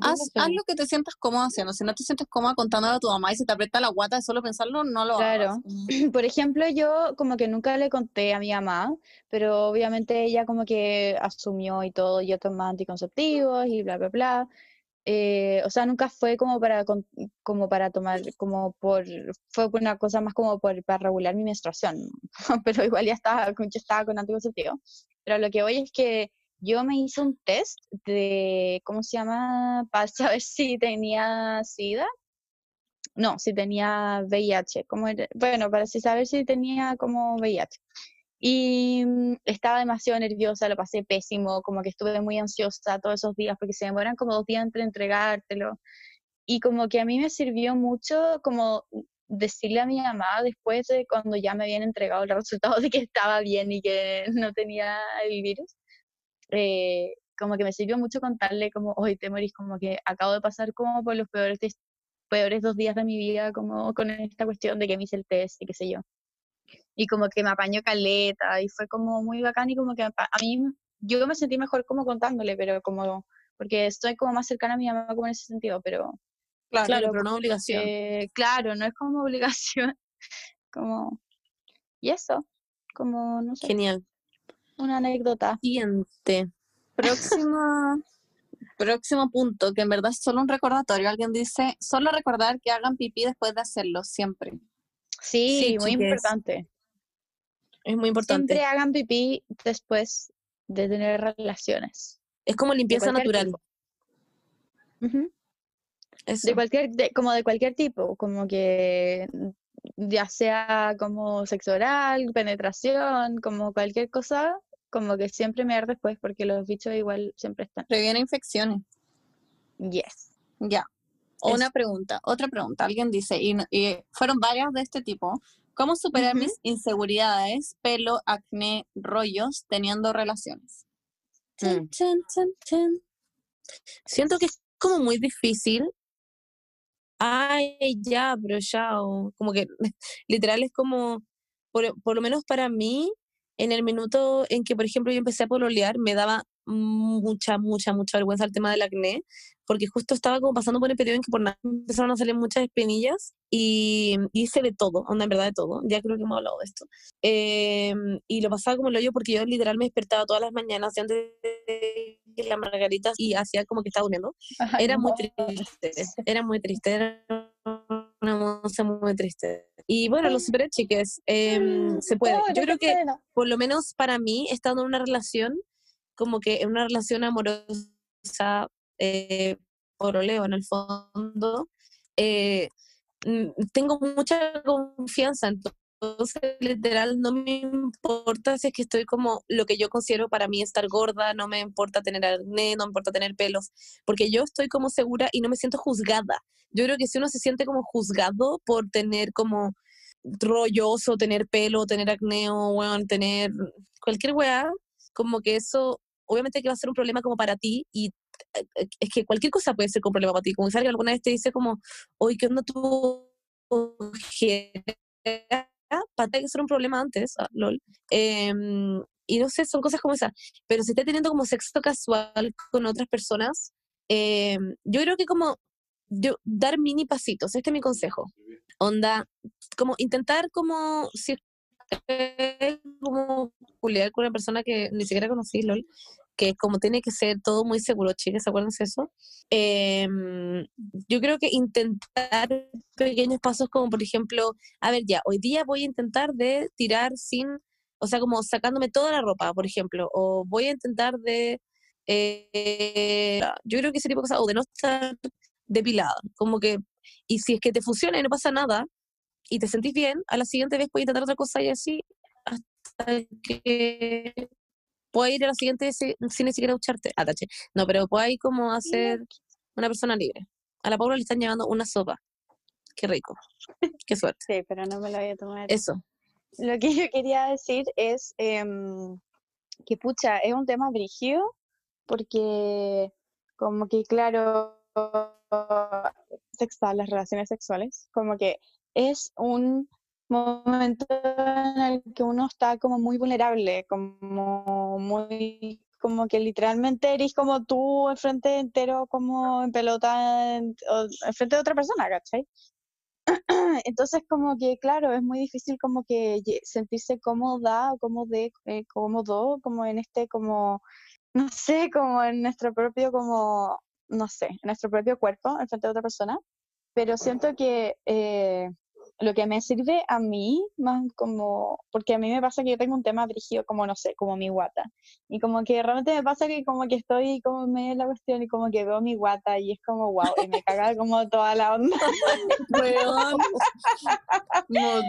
Haz, haz lo que te sientas cómoda haciendo. Si no te sientes cómoda contándole a tu mamá y se te aprieta la guata de solo pensarlo, no lo hagas. Claro. Por ejemplo, yo como que nunca le conté a mi mamá, pero obviamente ella como que asumió y todo, yo tomaba anticonceptivos y bla, bla, bla. Eh, o sea, nunca fue como para, como para tomar, como por, fue una cosa más como por, para regular mi menstruación, pero igual ya estaba, con- yo estaba con anticonceptivo. Pero lo que voy es que yo me hice un test de, ¿cómo se llama? Para saber si tenía SIDA. No, si tenía VIH. ¿cómo era? Bueno, para saber si tenía como VIH. Y mm, estaba demasiado nerviosa, lo pasé pésimo, como que estuve muy ansiosa todos esos días porque se demoran como dos días entre entregártelo. Y como que a mí me sirvió mucho como decirle a mi mamá después de cuando ya me habían entregado el resultado de que estaba bien y que no tenía el virus. Eh, como que me sirvió mucho contarle como, hoy te morís, como que acabo de pasar como por los peores, peores dos días de mi vida, como con esta cuestión de que me hice el test y qué sé yo y como que me apañó caleta y fue como muy bacán y como que a mí yo me sentí mejor como contándole, pero como porque estoy como más cercana a mi mamá como en ese sentido, pero Claro. Claro, pero no obligación. eh, claro, no es como obligación, como y eso, como no sé, Genial. Una anécdota. Siguiente. Próximo, próximo punto, que en verdad es solo un recordatorio. Alguien dice, solo recordar que hagan pipí después de hacerlo, siempre. Sí, Sí, muy chiques. importante. Es muy importante. Siempre hagan pipí después de tener relaciones. Es como limpieza natural. De cualquier, de- como de cualquier tipo, como que ya sea como sexo oral, penetración, como cualquier cosa, como que siempre me después porque los bichos igual siempre están. Previene infecciones. Yes. Ya. Una pregunta, otra pregunta. Alguien dice, y, fueron varias de este tipo. ¿Cómo superar mis inseguridades, pelo, acné, rollos, teniendo relaciones? Chan, chan, chan, chan. Siento que es como muy difícil. Ay, ya, pero ya, o como que literal es como, por, por lo menos para mí, en el minuto en que, por ejemplo, yo empecé a pololear, me daba mucha, mucha, mucha vergüenza el tema del acné, porque justo estaba como pasando por el periodo en que por nada empezaron a salir muchas espinillas y hice de todo, onda en verdad de todo, ya creo que hemos hablado de esto. Eh, y lo pasaba como el hoyo porque yo literal me despertaba todas las mañanas antes de que la margarita y hacía como que estaba durmiendo. Era muy triste, era muy triste, era una monza muy triste. Y bueno, los super chiques, em, se puede. Yo creo que, pena. por lo menos para mí, estando en una relación, como que en una relación amorosa, eh, poroleo en el fondo, eh, mm, tengo mucha confianza. Entonces, literal, no me importa si es que estoy como lo que yo considero para mí estar gorda, no me importa tener acné, no me importa tener pelos, porque yo estoy como segura y no me siento juzgada. Yo creo que si uno se siente como juzgado por tener como rolloso, tener pelo, tener acné weón, tener cualquier weá, como que eso obviamente que va a ser un problema como para ti y eh, es que cualquier cosa puede ser un problema para ti. Como que alguna vez te dice como, oye, ¿qué onda tu ojera? Para que ser un problema antes, ah, lol. Em, y no sé, son cosas como esas. Pero si estás teniendo como sexo casual con otras personas, em, yo creo que como yo, dar mini pasitos, este es mi consejo. Onda, como intentar como si como culiar con una persona que ni siquiera conocí, lol, que como tiene que ser todo muy seguro, chicas, acuérdense eso. Em, yo creo que intentar pequeños pasos como por ejemplo, a ver ya, hoy día voy a intentar de tirar sin, o sea, como sacándome toda la ropa, por ejemplo, o voy a intentar de, eh, yo creo que ese tipo de cosas, o de no estar depilada, como que, y si es que te funciona y no pasa nada, y te sentís bien, a la siguiente vez puedes intentar otra cosa y así hasta que puedes ir a la siguiente si- sin ni siquiera ducharte. Ah, tache. No, pero puedes como hacer una persona libre. A la Paula le están llevando una sopa. Qué rico. Qué suerte. Sí, pero no me lo voy a tomar. Eso. Lo que yo quería decir es em, que, pucha, es un tema brígido, porque como que, claro, sexual, las relaciones sexuales, como que es un momento en el que uno está como muy vulnerable, como muy, como que literalmente eres como tú enfrente entero, como en pelota, en, o enfrente de otra persona, ¿cachai? Entonces, como que, claro, es muy difícil como que sentirse cómoda o cómodo, eh, cómodo, como en este, como, no sé, como en nuestro propio, como, no sé, en nuestro propio cuerpo, en frente de otra persona. Pero siento que eh, lo que me sirve a mí, más como, porque a mí me pasa que yo tengo un tema brígido, como, no sé, como mi guata. Y como que realmente me pasa que como que estoy como en medio de la cuestión y como que veo mi guata y es como, wow, y me caga como toda la onda. Weón. No,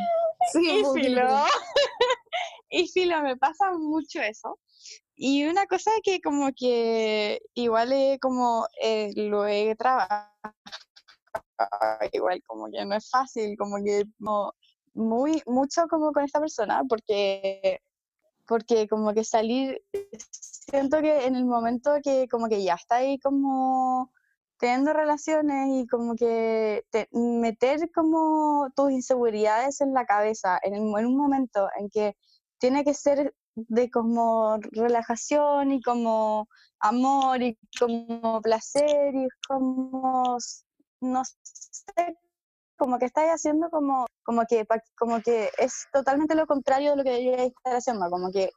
sí, y filo, y filo, me pasa mucho eso. Y una cosa que como que igual he como eh, lo he trabajado, igual como que no es fácil, como que muy mucho como con esta persona, porque porque como que salir, siento que en el momento que como que ya está ahí como teniendo relaciones y como que te- meter como tus inseguridades en la cabeza en un momento en que tiene que ser de como relajación y como amor y como placer y como, no sé, como que estáis haciendo como, como, que, como que es totalmente lo contrario de lo que deberíais estar haciendo, como que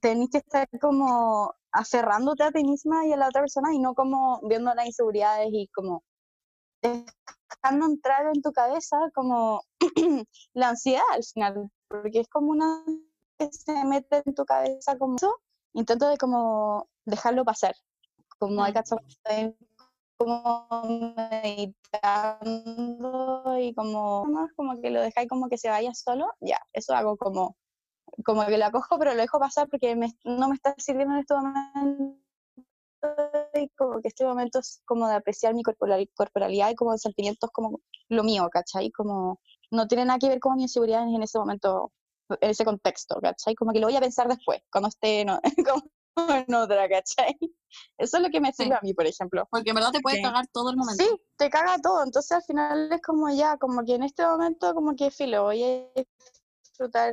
tenéis que estar como aferrándote a ti misma y a la otra persona y no como viendo las inseguridades y como dejando entrar en tu cabeza como la ansiedad al final, porque es como una que se mete en tu cabeza como eso, intento de como dejarlo pasar, como hay que como meditando y como, más como que lo dejáis como que se vaya solo, ya, eso hago como, como que lo acojo, pero lo dejo pasar porque me- no me está sirviendo en este momento y como que este momento es como de apreciar mi corporal- corporalidad y como sentimientos como lo mío, ¿cachai? Como no tiene nada que ver con mis inseguridades en ese momento, en ese contexto, ¿cachai? Como que lo voy a pensar después, cuando esté en, o- como en otra, ¿cachai? Eso es lo que me sirve Sí. a mí, por ejemplo. Porque en verdad te puede Sí. cagar todo el momento. Sí, te caga todo, entonces al final es como ya, como que en este momento como que filo, voy a disfrutar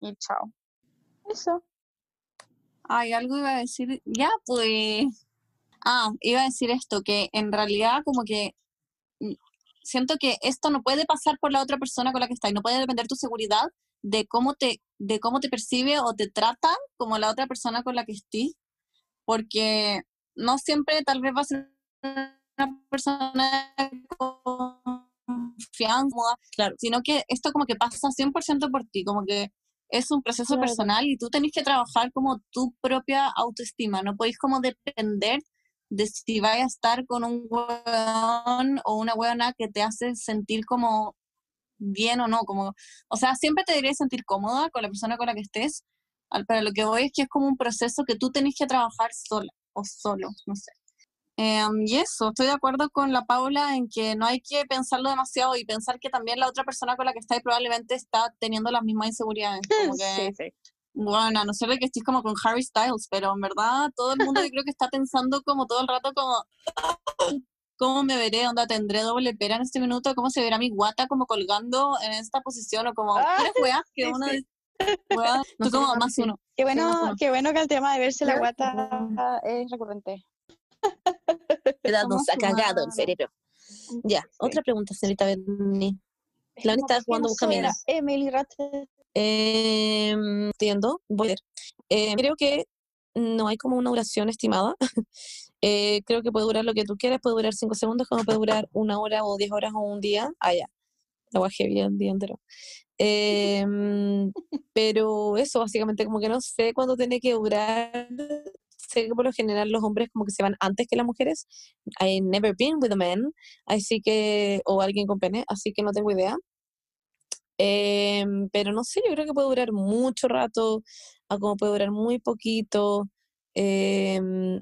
y chao. Eso. Ay, algo iba a decir. Ya, pues. Ah, iba a decir esto, que en realidad como que mm, siento que esto no puede pasar por la otra persona con la que estás, no puede depender tu seguridad de cómo te, de cómo te percibe o te trata como la otra persona con la que estés, porque no siempre tal vez va a ser una persona confianza, Claro. sino que esto como que pasa 100% por ti, como que es un proceso Claro. personal y tú tenés que trabajar como tu propia autoestima, no podéis como depender de si vayas a estar con un weón o una weona que te hace sentir como bien o no, como, o sea, siempre te deberías sentir cómoda con la persona con la que estés, pero lo que voy es que es como un proceso que tú tenés que trabajar sola o solo, no sé. Em, y eso, estoy de acuerdo con la Paula en que no hay que pensarlo demasiado y pensar que también la otra persona con la que estás probablemente está teniendo las mismas inseguridades. Como que, Sí, sí. bueno, a no ser de que estés como con Harry Styles, pero en verdad todo el mundo yo creo que está pensando como todo el rato como, ¿cómo me veré? ¿Onda tendré doble pera en este minuto? ¿Cómo se verá mi guata como colgando en esta posición? O como, Ah, weas que sí, uno sí. No tú como más uno. Qué bueno, uno. qué bueno que el tema de verse la guata es recurrente. Quedados Somos ha cagado el cerebro. Ya, Sí. otra pregunta, señorita. Es La única ¿por qué jugando será Emily Ratte. Eh, entiendo, voy a ver. Eh, creo que no hay como una duración estimada. Eh, creo que puede durar lo que tú quieras, puede durar cinco segundos, como puede durar una hora o diez horas o un día. Ah, ya. La guajé bien el día entero. Eh, pero eso, básicamente, como que no sé cuánto tiene que durar. Sé que por lo general los hombres como que se van antes que las mujeres. I never been with a man, así que, o alguien con pene, así que no tengo idea. Em, pero no sé, yo creo que puede durar mucho rato, a como puede durar muy poquito. em,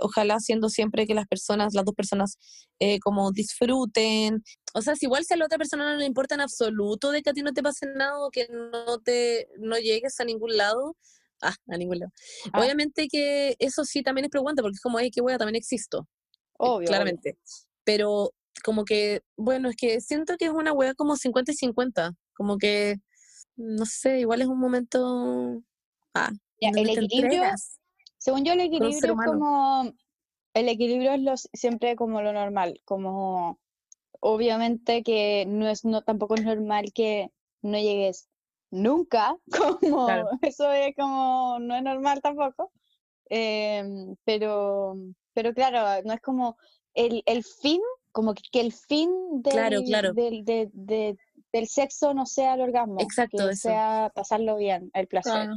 ojalá siendo siempre que las personas, las dos personas, eh, como disfruten. O sea, si igual si a la otra persona no le importa en absoluto de que a ti no te pase nada o que no te no llegues a ningún lado, ah, a ningún lado. Ah. Obviamente que eso sí también es preocupante porque es como, ay, qué wea, también existo eh, Obvio, obvio. claramente. Pero como que, bueno, es que siento que es una wea como 50 y 50. Como que, no sé, igual es un momento. Ah, Ya, el equilibrio, entregas. Según yo, el equilibrio es como. El equilibrio es lo, siempre como lo normal. Como. Obviamente que no es no tampoco es normal que no llegues nunca. Como Claro. eso es como. No es normal tampoco. em, pero. Pero claro, no es como el, el fin, como que, que el fin del, Claro, claro. Del, de- de- del sexo no sea el orgasmo, Exacto, que eso. sea pasarlo bien, el placer.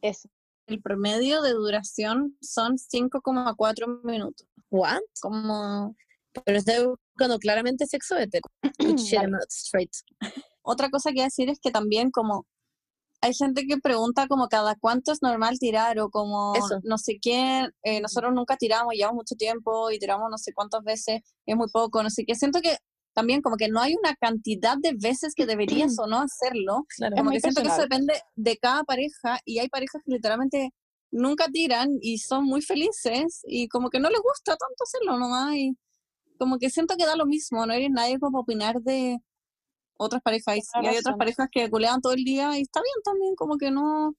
Eso. El promedio de duración son 5,4 minutos. ¿What? Como Pero estoy buscando claramente sexo not straight. otra cosa que decir es que también como hay gente que pregunta como cada cuánto es normal tirar o como Eso. no sé qué, eh, nosotros nunca tiramos, llevamos mucho tiempo y tiramos no sé cuántas veces, es muy poco, no sé qué. Siento que también como que no hay una cantidad de veces que deberías o no hacerlo, Claro. Como que siento que eso depende de cada pareja y hay parejas que literalmente nunca tiran y son muy felices y como que no les gusta tanto hacerlo nomás y como que siento que da lo mismo, no eres nadie como para opinar de otras parejas y, hay otras parejas que culean todo el día y está bien también, como que no,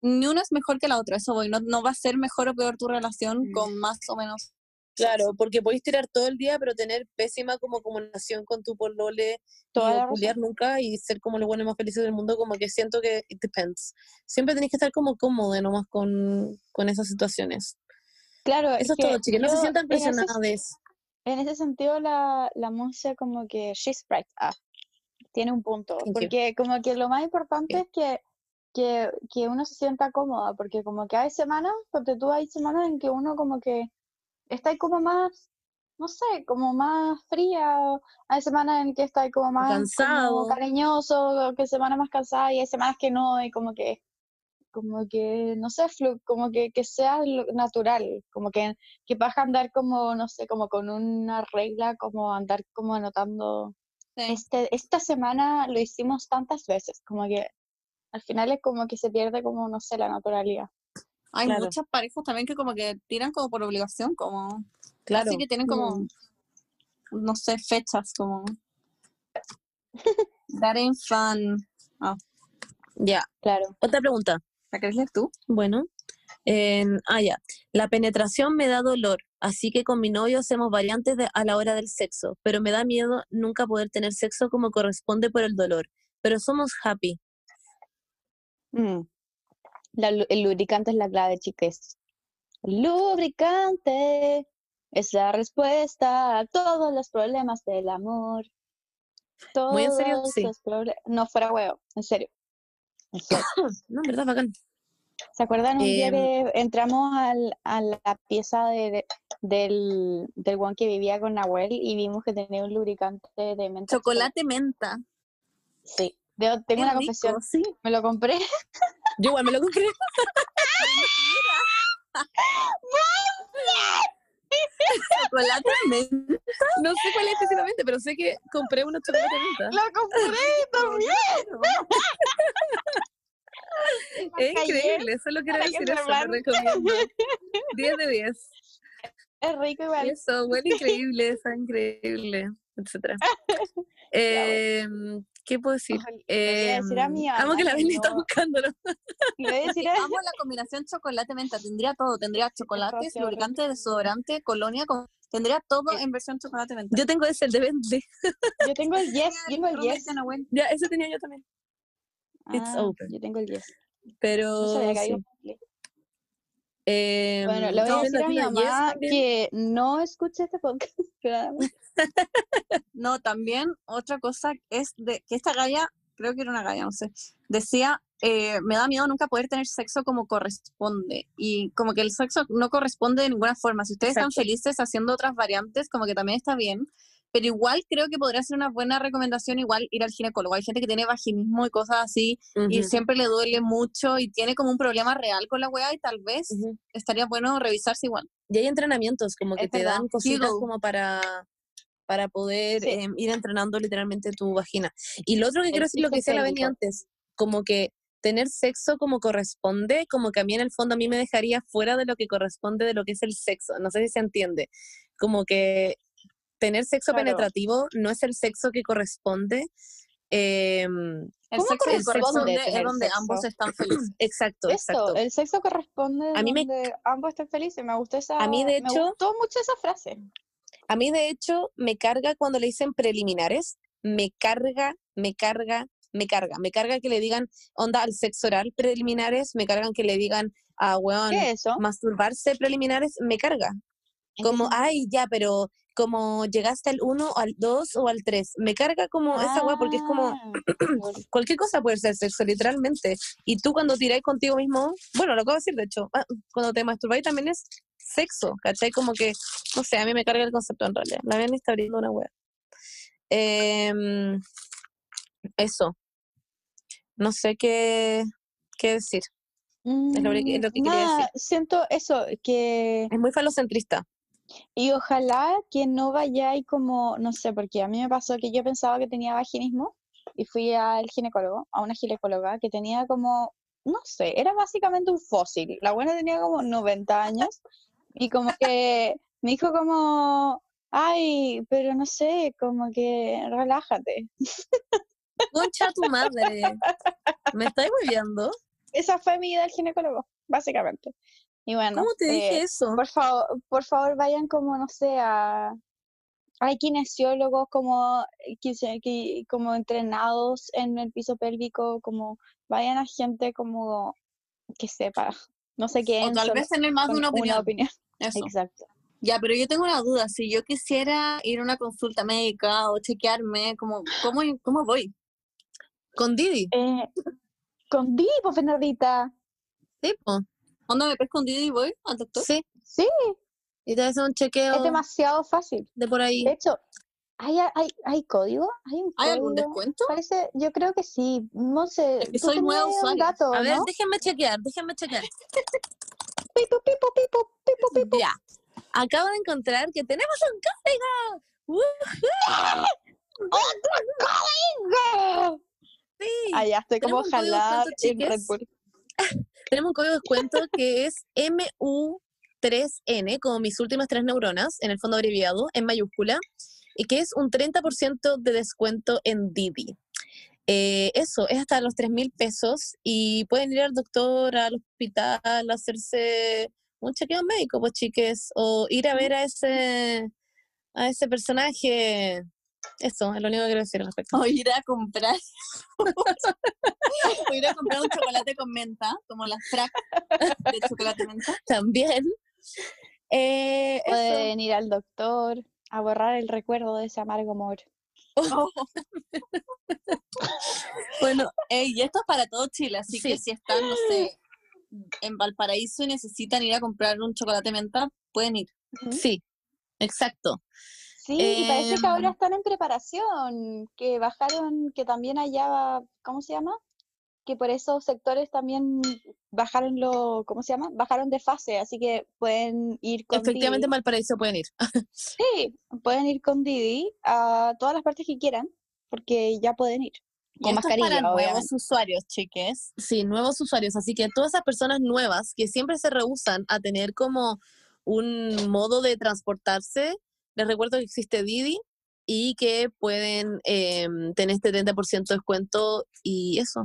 ni una es mejor que la otra, eso voy, no, no va a ser mejor o peor tu relación Mm. con más o menos. Claro, porque podéis tirar todo el día, pero tener pésima como comunicación con tu polole no culiar nunca y ser como los buenos más felices del mundo, como que siento que it depends. Siempre tenéis que estar como cómodo nomás con, con esas situaciones. Claro, Eso es que todo, chicas. No se sientan presionadas. en ese sentido la, la Monse como que she's right. Ah, tiene un punto. Thank you. Porque como que lo más importante Sí. es que, que, que uno se sienta cómoda, porque como que hay semanas, porque tú hay semanas en que uno como que está como más, no sé, como más fría, o hay semanas en que está como más cansado. como cariñoso, o que semanas más cansada y hay semanas que no, y como que como que, no sé, flu- como que, que sea natural, como que, que vas a andar como, no sé, como con una regla, como andar como anotando, Sí. este, esta semana lo hicimos tantas veces, como que al final es como que se pierde como, no sé, la naturalidad. Hay Claro. muchas parejas también que como que tiran como por obligación, como Claro. así que tienen como, Mm. no sé, fechas como... That ain't fun. Ya. Claro. Otra pregunta. ¿La querés leer tú? Bueno. en- ah, ya. La penetración me da dolor, así que con mi novio hacemos variantes de- a la hora del sexo, pero me da miedo nunca poder tener sexo como corresponde por el dolor. Pero somos happy. Mm. La el lubricante es la clave, chiques. El lubricante es la respuesta a todos los problemas del amor. Muy en serio, todos sí. No, fuera huevo, en serio. En serio. No, en verdad, bacán. ¿Se acuerdan un día Em, que entramos al- a la pieza de, de- del, del guan que vivía con Nahuel y vimos que tenía un lubricante de menta? Chocolate menta. Sí. Yo tengo Qué una rico, confesión. Sí. Me lo compré. Yo igual me lo compré. Chocolate menta. No sé cuál es específicamente, pero sé que compré una chocolate menta. ¡Lo compré también! Es increíble, solo quiero para que decir eso, lo recomiendo. 10 de 10. Es rico igual. Eso, huele increíble, está increíble, etcétera. Em, ¿Qué puedo decir? Ojalá- le voy a decir a Em, mi amo que la Benny está buscándolo. Le voy a decir a Amo la combinación chocolate-menta. Tendría todo. Tendría chocolates, qué lubricante, desodorante, colonia. con- Tendría todo en versión chocolate-menta. Yo tengo ese, el de Bentley. Yo tengo el yes, tengo el yes. Ya, ese tenía yo también. It's Ah, open. Yo tengo el yes. Pero. No Em, Bueno, le voy a no, decir a mi Yes mamá que no escuche este podcast. No, también otra cosa es de que esta galla, creo que era una galla, no sé, decía, eh, me da miedo nunca poder tener sexo como corresponde. Y como que el sexo no corresponde de ninguna forma. Si ustedes están felices haciendo otras variantes, como que también está bien. Pero igual creo que podría ser una buena recomendación igual ir al ginecólogo. Hay gente que tiene vaginismo y cosas así y siempre le duele mucho y tiene como un problema real con la weá y tal vez ujú. estaría bueno revisarse igual. Y hay entrenamientos como que Es te verdad. dan cositas como para, para poder Sí. em, ir entrenando literalmente tu vagina. Y lo otro que quiero decir, lo que decía la Beni antes, como que tener sexo como corresponde, como que a mí en el fondo a mí me dejaría fuera de lo que corresponde de lo que es el sexo. No sé si se entiende. Como que tener sexo Claro. penetrativo no es el sexo que corresponde. em, El ¿Cómo sexo corresponde es donde sexo? ambos están felices. exacto, exacto. el sexo corresponde A mí me- donde ambos estén felices. Me gustó esa. A mí, de me hecho- gustó mucho esa frase. A mí, de hecho, me carga cuando le dicen preliminares. Me carga, me carga, me carga. Me carga que le digan, onda, al sexo oral preliminares. Me cargan que le digan, a weón, ¿Qué es eso? masturbarse preliminares. Me carga. Como, ay, ya, pero como llegaste al 1 o al 2 o al 3. Me carga como esa weá porque es como, Ah, cualquier cosa puede ser sexo, literalmente. Y tú cuando tiráis contigo mismo, bueno, lo acabo de decir, de hecho, ah, cuando te masturbáis también es sexo, ¿cachai? Como que, no sé, a mí me carga el concepto en realidad. La Vianney está abriendo una wea. Em, eso. No sé qué, qué decir. Es lo que- es lo que quería decir. siento eso, que Es muy falocentrista. Y ojalá que no vayáis como, no sé, porque a mí me pasó que yo pensaba que tenía vaginismo y fui al ginecólogo, a una ginecóloga que tenía como, no sé, era básicamente un fósil. La buena tenía como 90 años y como que me dijo como, ay, pero no sé, como que relájate. Concha tu madre. ¿Me estáis viendo? Esa fue mi ida al ginecólogo, básicamente. Y bueno, ¿Cómo te dije eh, eso? por favor, por favor vayan como, no sé, a... Hay kinesiólogos como, eh, como entrenados en el piso pélvico, como vayan a gente como que sepa, no sé qué O tal vez tener más de una opinión. Eso. Exacto. Ya, pero yo tengo una duda. Si yo quisiera ir a una consulta médica o chequearme, como, ¿cómo, cómo voy? Con Didi. Eh, con Dipo, Fernandita. Sí, po. ¿Cuándo me pesco un y voy al doctor? Sí. Sí, Y te hace un chequeo es demasiado fácil. de por ahí. De hecho, ¿hay, hay, hay código? ¿Hay un ¿Hay algún código? descuento? Parece, yo creo que sí. No sé. Es que soy nueva usuaria. dato, A ver, ¿no? déjenme chequear, déjenme chequear. Pipo, pipo, pipo, pipo, pipo. Ya. Acabo de encontrar que tenemos un código. ¡Woo! ¡Go! Sí. Ah, ya estoy como código descuento, en Red. Bull. Tenemos un código de descuento que es MU3N, como mis últimas tres neuronas, en el fondo abreviado, en mayúscula, y que es un 30% de descuento en Didi. Eh, eso, es hasta los 3 mil pesos y pueden ir al doctor, al hospital, a hacerse un chequeo médico, pues chiques, o ir a ver a ese, a ese personaje. Eso, es lo único que quiero decir al respecto. O ir a comprar. o ir a comprar un chocolate con menta, como las frac de chocolate menta. También. Eh. Pueden ir al doctor a borrar el recuerdo de ese amargo amor. Oh. Bueno, Ey, y esto es para todo Chile, así que si están, no sé, en Valparaíso y necesitan ir a comprar un chocolate menta, pueden ir. sí, exacto. Sí, y parece que ahora Em, están en preparación, que bajaron, que también allá, ¿cómo se llama? Que por esos sectores también bajaron lo, ¿cómo se llama? Bajaron de fase, así que pueden ir con Efectivamente, en Didi. Valparaíso pueden ir. Sí, pueden ir con Didi a todas las partes que quieran, porque ya pueden ir. Y Con esto es para nuevos usuarios, chiques. Sí, nuevos usuarios. Así que todas esas personas nuevas que siempre se rehusan a tener como un modo de transportarse, les recuerdo que existe Didi y que pueden em, tener este 30% de descuento y eso.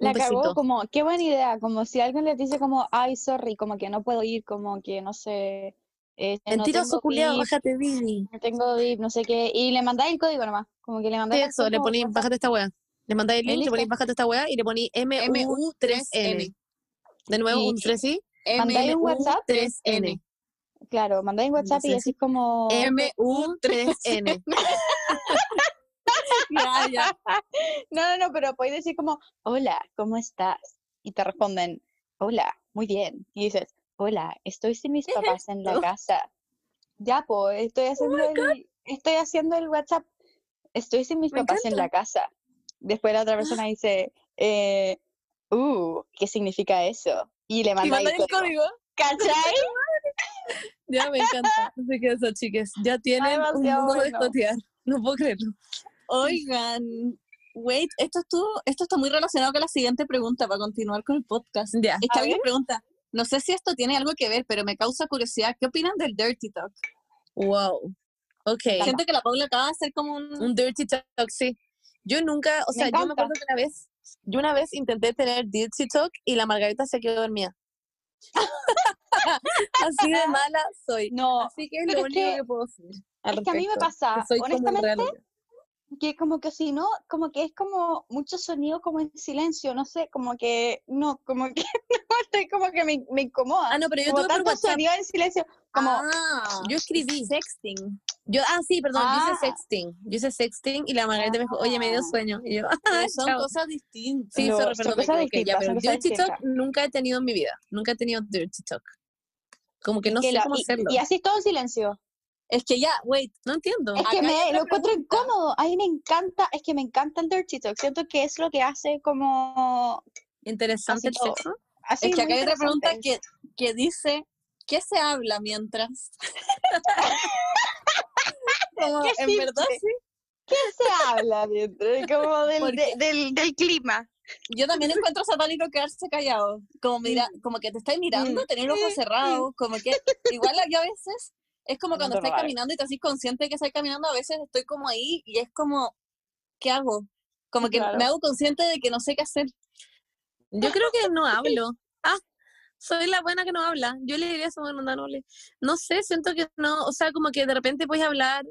La cagó como, qué buena idea, como si alguien les dice como, ay, sorry, como que no puedo ir, como que no sé, eh, no Mentiroso tengo culiado, bájate Didi. no tengo VIP, no sé qué, y le mandáis el código nomás, como que le mandáis eso, le WhatsApp. bájate esta weá. Le mandáis el Y link, le poní, listo. bájate esta weá y le poní MU3N. MU3N. De nuevo, Y- un 3 sí. Mandáis un WhatsApp, 3N. Claro, mandáis un WhatsApp y decís como, MU3N. Ya, ya. no, no, no, pero podéis decir como, hola, ¿cómo estás? Y te responden, hola, muy bien. Y dices, hola, estoy sin mis papás en la casa. Ya, pues, estoy haciendo el, estoy haciendo el WhatsApp. Estoy sin mis Me papás en la casa. Después la otra persona dice, eh, uh, ¿qué significa eso? Y le manda el código. ¿Cachai? Ya me encanta. Así que eso, chiques. Ya tienen un modo de bueno. jotear. No puedo creerlo. Oigan, wait, esto, estuvo, esto está muy relacionado con la siguiente pregunta para continuar con el podcast. Ya. Es que alguien pregunta, no sé si esto tiene algo que ver, pero me causa curiosidad. ¿Qué opinan del Dirty Talk? Wow. Ok. Siento que la Paula acaba de hacer como un... Un dirty talk, sí. Yo nunca, o Me sea, yo me acuerdo que una vez, yo una vez intenté tener dirty talk y la Margarita se quedó dormida. Así de mala soy. No, Así que es lo único que- que, puedo decir. al es que a mí me pasa, que soy como honestamente, que como que si no, como que es como mucho sonido como en silencio, no sé, como que no, como que no, estoy como que me, me incomoda. Ah, no, pero yo como tuve tanto sonido en silencio, como Ah, Yo escribí. Sexting. Yo, ah, sí, perdón, yo Ah. hice sexting. Yo hice sexting y la Margarita me dijo, oye, me dio Ah. sueño. Y yo, ah, son chao. cosas distintas. Sí, Lo- sorry, son perdón, cosas equivoqué, ya, distintas, pero son cosas dirty talk distintas. nunca he tenido en mi vida. Nunca he tenido dirty talk. Como que no que sé la- cómo y, hacerlo. y así todo en silencio. Es que ya, wait, No entiendo. Es que Acá me lo encuentro pregunta. incómodo. A mí me encanta, es que me encanta el dirty talk. Siento que es lo que hace como Interesante el todo. sexo. así es que acá hay otra pregunta que, que dice, ¿qué se habla mientras? Como, en verdad sí. ¿Qué se habla mientras? Como del, de- del, del clima. Yo también encuentro satánico quedarse callado, como mira, como que te estáis mirando, Mm. tener los ojos cerrados, como que igual yo a veces es como cuando estás caminando y te haces consciente de que estás caminando, a veces estoy como ahí y es como, ¿qué hago? Como que Claro. me hago consciente de que no sé qué hacer. Yo creo que no hablo. Ah, soy la buena que no habla. Yo le diría eso, bueno, no, no, le- no sé, siento que no, o sea, como que de repente puedes hablar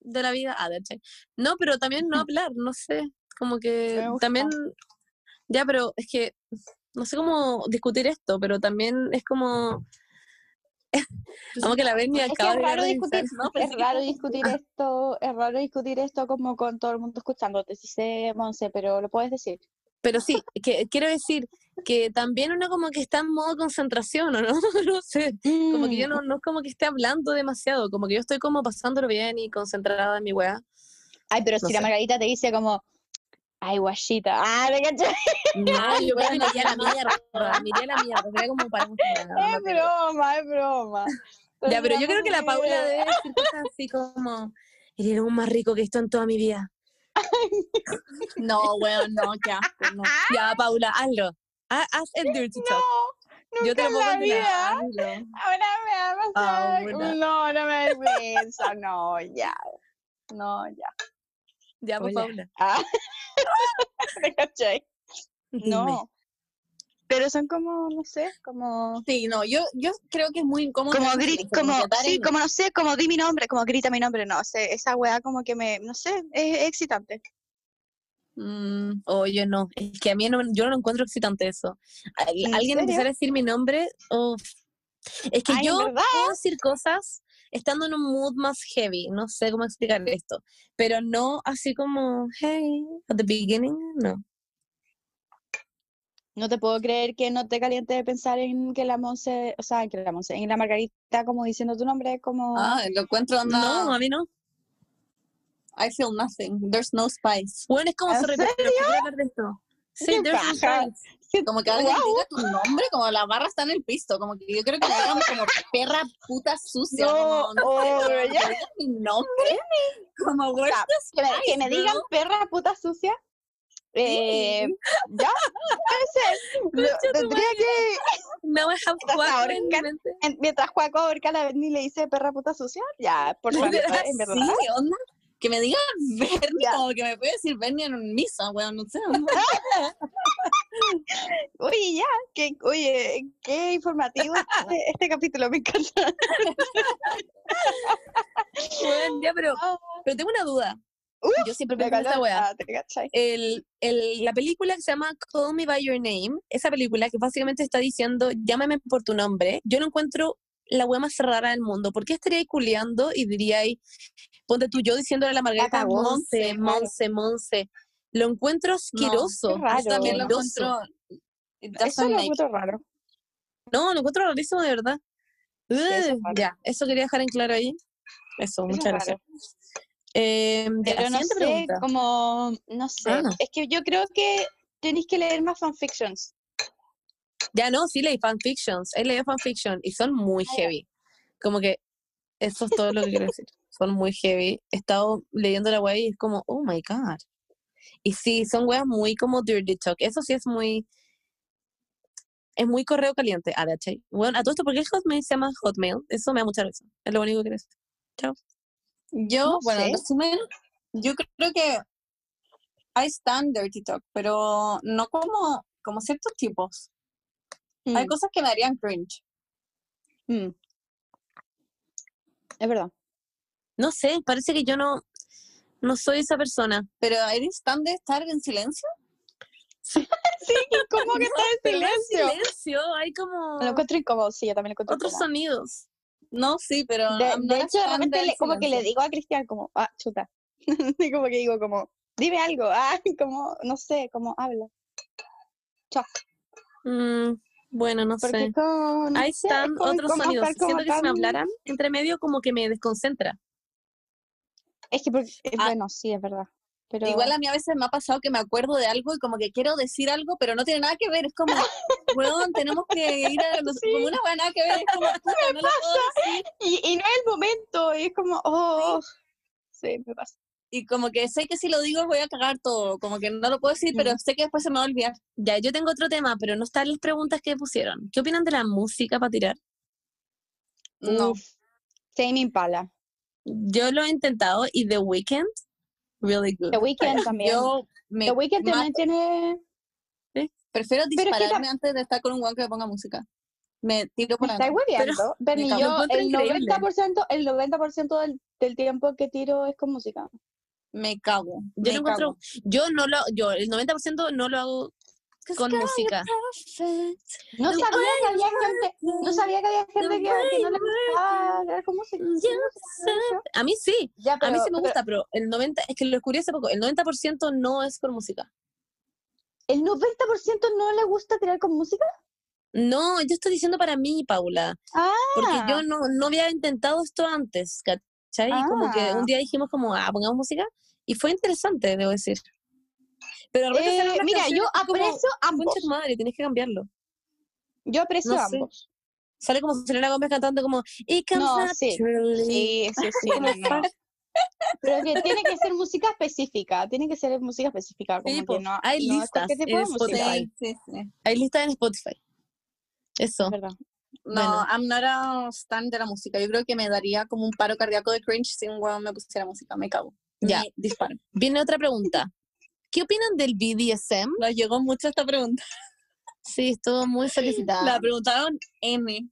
de la vida. Ah, de hecho. No, pero también no hablar, no sé. Como que también, ya, pero es que no sé cómo discutir esto, pero también es como, como que la ven y Es que acaba es de raro revisar. discutir, No, es raro discutir esto, es raro discutir esto como con todo el mundo escuchándote, si sé, Monse, pero lo puedes decir. Pero sí, que quiero decir que también uno como que está en modo concentración, ¿o no? No sé. Como que yo Mm, no, no es como que esté hablando demasiado, como que yo estoy como pasándolo bien y concentrada en mi weá. Ay, pero no si la sé. Margarita te dice como, ay, guachita, ah, ¿te cachai? No, yo creo que me iría a la mierda, me iría a la mierda, sería como para Es broma, es broma. Ya, pero yo creo que la Paula de debe decir cosas así como, eres lo más rico que he visto en toda mi vida. No, weón, no, qué asco, no. Ya, Paula, hazlo. Ha- Haz el dirty talk. No, yo te nunca lo puedo vida. Ahora me va a pasar. Ahora. No, no me da vergüenza, no, ya. No, ya. Pues, Hola. Paula. Ah. ¿Te cachai? dime. No. Pero son como, no sé, como. Sí, no, yo, yo creo que es muy incómodo. Como, ese gri- silencio, como, sí, en- como no sé, como di mi nombre, como grita mi nombre, no sé, esa weá como que me, no sé, es, es excitante. Mm, Oye, no, es que a mí no, yo no lo encuentro excitante eso. Al- ¿En Alguien serio? empezar a decir mi nombre, uf. es que Ay, ¿en yo puedo decir cosas estando en un mood más heavy, no sé cómo explicar esto, pero no así como, hey, at the beginning, no. No te puedo creer que no te caliente de pensar en que la Monse, o sea, en que la Monse, en la Margarita como diciendo tu nombre, como... Ah, lo encuentro onda. No, a mí no. I feel nothing. There's no spice. Bueno, es como, ¿En sorry, pero pero quiero hablar de esto. Sí, ¡Qué there's no paja! Spice. Como que alguien diga tu nombre, como la barra está en el piso. Como que yo creo que me digan como perra puta sucia. No, no oh, que digan mi nombre. Como, O sea, que, me, que digan perra puta sucia. Eh, ya, puede ser. Tendría que, Now I have Estás cuatro en mi ahorca- mente. en- mientras Juaco ahorca la Berni le dice perra puta sucia, ya, por ¿De favor, en verdad. Sí, onda. Que me diga Bernie, como que me puede decir Bernie en misa, weón, no sé. Oye, ya, que, oye, qué informativo este, este capítulo, me encanta. Bueno, ya, pero, Ah. pero tengo una duda. Yo siempre Me esta weá. El, el- la película que se llama Call Me By Your Name, esa película que básicamente está diciendo llámame por tu nombre, yo no encuentro la wea más rara del mundo. ¿Por qué estaría ahí culeando y diría ahí, ponte tú yo diciéndole a la Margarita Monse. Monse, Monse? Lo encuentro asqueroso. qué raro. Yo también lo encuentro. Eso lo encuentro raro. No, lo encuentro rarísimo de verdad. eso es ya, eso quería dejar en claro ahí. Eso, Eso muchas es gracias. Eh, ya, Pero no sé, pregunta. como, no sé. Ah. Es que yo creo que tenéis que leer más fanfictions. Ya no, sí leí fanfictions, he leído fanfiction y son muy Ah, heavy. Como que eso es todo lo que quiero decir. Son muy heavy. He estado leyendo la wea y es como, oh my god. Y sí, son weas muy como dirty talk. Eso sí es muy. Es muy correo caliente. ¿cachai? Bueno, a todo esto, ¿por qué el Hotmail se llama Hotmail? Eso me da mucha risa. Es lo único que quiero decir. Yo, No bueno, en resumen, yo creo que hay stand dirty talk, pero no como, como ciertos tipos. Hay Mm, cosas que me darían cringe. mm. Es verdad. No sé, parece que yo no, no soy esa persona. Pero hay stand de estar en silencio. Sí, como que está Pero en no silencio. silencio, hay como Lo encuentro incómodo, sí, yo también lo encuentro otros incómodo. sonidos. No, sí, pero De, de hecho, de repente le- como que le digo a Cristian como, ah, chuta. Y como que digo como, dime algo, ah, como, no sé, como habla. Mm, bueno, no Porque sé. no Ahí están otros sonidos. Siento que si me tan- hablaran entre medio como que me desconcentra. Es que, porque, eh, Ah. bueno, sí, es verdad. Pero Igual a mí a veces me ha pasado que me acuerdo de algo y como que quiero decir algo, pero no tiene nada que ver. Es como, weón, tenemos que ir a los, como una nada que ver. Es como, puta, no lo puedo decir. y, y no es el momento, y es como, oh, sí, me pasa. Y como que sé que si lo digo voy a cagar todo. Como que no lo puedo decir, pero Mm. sé que después se me va a olvidar. Ya, yo tengo otro tema, pero no están las preguntas que pusieron. ¿Qué opinan de la música para tirar? No. Tame Impala. Yo lo he intentado y The Weeknd, really good. The Weeknd también. Yo me The Weeknd también tiene... prefiero Pero es que dispararme antes de estar con un guan que me ponga música. Me tiro por Me la estáis hueveando. Lo yo encuentro el increíble. 90%, el 90 del, del tiempo que tiro es con música. Me cago. Yo me lo encuentro, cago. yo no lo, yo el 90% no lo hago con música. No sabía que había gente, no sabía que había gente que, que no le gustaba leer con música. A mí sí, Ya, a mí sí me gusta, pero el 90, es que lo descubrí hace poco, el 90% no es con música. ¿El 90% no le gusta tirar con música? No, yo estoy diciendo para mí, Paula, porque Ah. yo no, no había intentado esto antes, ¿cachai? Y Como que Ah. un día dijimos como, ah, pongamos música, y fue interesante, debo decir. Pero de repente Eh, mira, yo es como, aprecio ambos. Madre, tienes que cambiarlo. Yo aprecio no sé. ambos. Sale como Selena Gómez cantando como, It comes No, sí. naturally". Sí, sí, sí. No. Pero que tiene que ser música específica. Tiene que ser música específica. Como Sí, que po, no, hay no es listas tipo en. Spotify. Sí, sí, sí. Hay lista en Spotify. Eso. Es. No, Bueno. I'm not a stan de la música. Yo creo que me daría como un paro cardíaco de cringe si un weón me pusiera música. Me cago. Ya. Me disparo. Viene otra pregunta. ¿Qué opinan del BDSM? Nos llegó mucho esta pregunta. Sí, estuvo muy solicitada. La preguntaron M.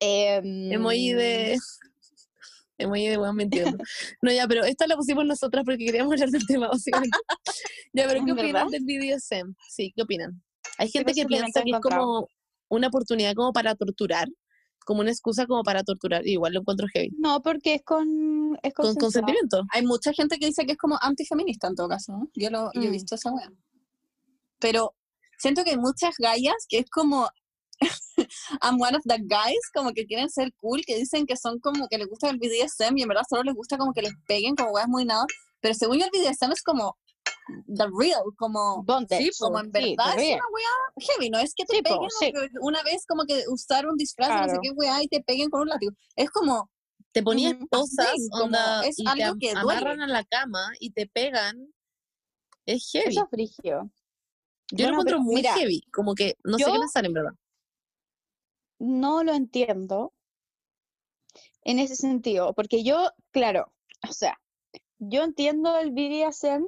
Em, Emoji de. Emoji de weón mintiendo. No, ya, pero esta la pusimos nosotras porque queríamos hablar del tema, básicamente. ya, pero ¿qué ¿En opinan del BDSM? Sí, ¿qué opinan? Hay gente que cosas que me piensa que es como una oportunidad como para torturar, como una excusa como para torturar. Igual lo encuentro heavy. No, porque es con. Es Con consentimiento. Hay mucha gente que dice que es como antifeminista en todo caso, ¿no? Yo, lo, yo he Mm. visto esa wea. Pero siento que hay muchas gallas que es como I'm one of the guys, como que quieren ser cool, que dicen que son como que les gusta el BDSM y en verdad solo les gusta como que les peguen como weas muy nada. Pero según yo el BDSM es como the real, como, Bondage. Sí, como en Sí, verdad es real. una wea heavy, no es que te Sí, peguen que una vez como que usar un disfraz no sé qué wea y te peguen con un látigo. Es como, Te ponían cosas, onda, es y te algo am- que duele. a la cama y te pegan. Es heavy. Eso es frigio. Yo lo Bueno, encuentro pero muy mira, heavy. Como que no sé qué pensar en verdad. no lo entiendo en ese sentido, porque yo, claro, o sea, yo entiendo el BDSM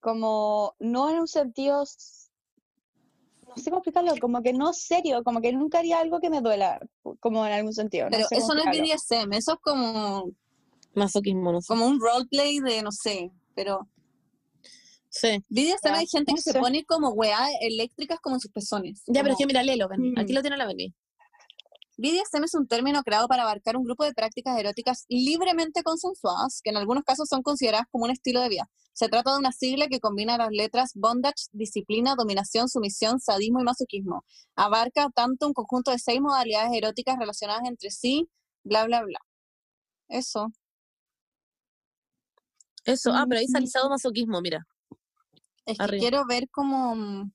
como no en un sentido, no sé cómo explicarlo, como que no serio, como que nunca haría algo que me duela, como en algún sentido. No pero sé eso no es. BDSM, eso es como, Masoquismo, no sé. como un roleplay de, no sé, pero Sí. BDSM Ya, hay gente no que se pone como weá eléctricas como en sus pezones. Ya, pero es que mira, léelo, ven. Aquí Mm. lo tiene la Beni. BDSM es un término creado para abarcar un grupo de prácticas eróticas libremente consensuadas, que en algunos casos son consideradas como un estilo de vida. Se trata de una sigla que combina las letras bondage, disciplina, dominación, sumisión, sadismo y masoquismo. Abarca tanto un conjunto de seis modalidades eróticas relacionadas entre sí, bla, bla, bla. Eso. Eso, ah, pero ahí Mm. masoquismo, mira. Es que Arriba. quiero ver como mm,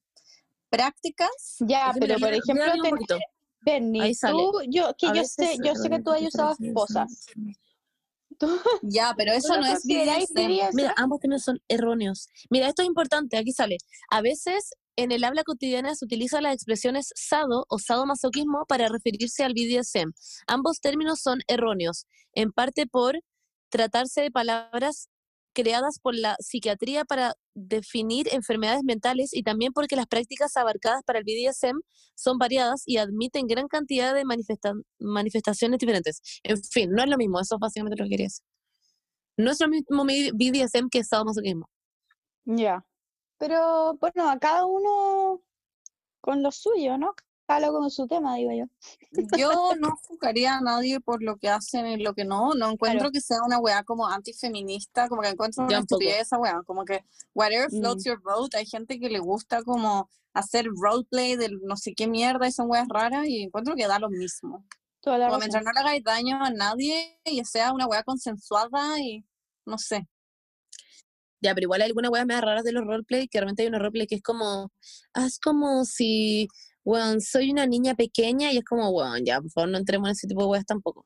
prácticas. Ya, pero por ejemplo. Bernie, tú, yo, que A yo sé, yo sé que tú has usado esposas. ¿Tú, Ya, pero eso lo no es. BDSM? Mira, ambos términos son erróneos. Mira, esto es importante, aquí sale. A veces en el habla cotidiana se utilizan las expresiones sado o sadomasoquismo para referirse al BDSM. Ambos términos son erróneos, en parte por tratarse de palabras creadas por la psiquiatría para definir enfermedades mentales y también porque las prácticas abarcadas para el BDSM son variadas y admiten gran cantidad de manifesta- manifestaciones diferentes. En fin, no es lo mismo, eso es básicamente lo que quería decir. No es lo mismo mi- BDSM que sadomasoquismo. Ya. Pero bueno, a cada uno con lo suyo, ¿no? Con su tema, digo yo. Yo no juzgaría a nadie por lo que hacen y lo que no. No encuentro que sea una weá como antifeminista, como que encuentro Yo una estupidez esa weá. Como que whatever floats Mm. your boat. Hay gente que le gusta como hacer roleplay de no sé qué mierda y son weas raras y encuentro que da lo mismo. Toda la Como mientras no le hagáis daño a nadie y sea una weá consensuada y no sé. Ya, pero igual hay algunas weas más raras de los roleplay, que realmente hay una roleplay que es como, es como si, weón, soy una niña pequeña y es como, weón, ya, por favor, no entremos en ese tipo de weas tampoco.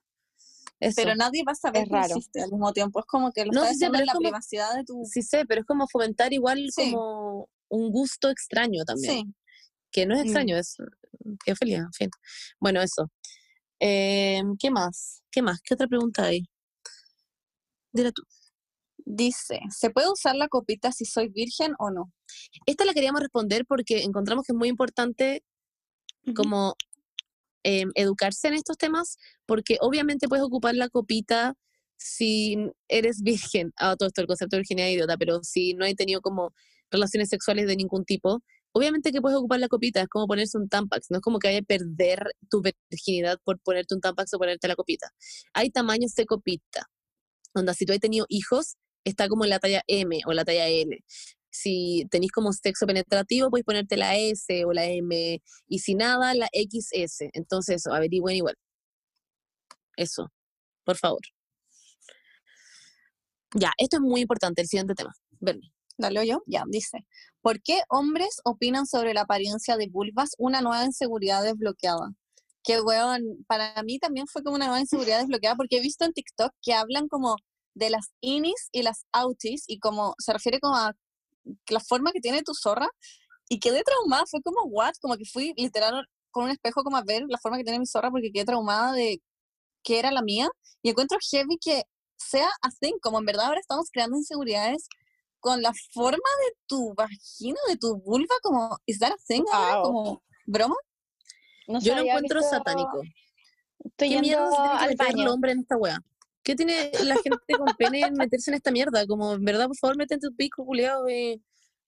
Eso. Pero nadie va a saber Es raro. al mismo tiempo. Es como que lo No, estás sí sé, haciendo pero en es la como- privacidad de tu... Sí sé, pero es como fomentar igual Sí. como un gusto extraño también. Sí. Que no es Mm. extraño, es pedofilia, en fin. Bueno, eso. Eh, ¿Qué más? ¿Qué más? ¿Qué otra pregunta hay? Dile tú. Dice, ¿se puede usar la copita si soy virgen o no? Esta la queríamos responder porque encontramos que es muy importante como eh, educarse en estos temas, porque obviamente puedes ocupar la copita si eres virgen. Ah, todo esto, el concepto de virginidad idiota, pero si no hay tenido como relaciones sexuales de ningún tipo, obviamente que puedes ocupar la copita, es como ponerse un tampax, no es como que vaya a perder tu virginidad por ponerte un tampax o ponerte la copita. Hay tamaños de copita. Onda, si tú has tenido hijos, está como en la talla M o la talla L. Si tenéis como sexo penetrativo, puedes ponerte la S o la M, y si nada, la XS. Entonces, eso, averigüen igual. Eso, por favor. Ya, esto es muy importante, el siguiente tema. Bernie. ¿La leo yo? Ya, dice. ¿Por qué hombres opinan sobre la apariencia de vulvas una nueva inseguridad desbloqueada? Que, weón, para mí también fue como una nueva inseguridad desbloqueada porque he visto en TikTok que hablan como de las inis y las outies y como se refiere como a la forma que tiene tu zorra y quedé traumada, fue como, what? Como que fui literal con un espejo como a ver la forma que tiene mi zorra porque quedé traumada de que era la mía y encuentro heavy que sea así, como en verdad ahora estamos creando inseguridades con la forma de tu vagina, de tu vulva, como, ¿is that a thing ahora? Wow. Como, ¿broma? No Yo lo encuentro esto- satánico. Estoy ¿Qué yendo que al baño. el hombre en esta wea? ¿Qué tiene la gente con pene en meterse en esta mierda? Como, en verdad, por favor, meten tu pico, culiado, y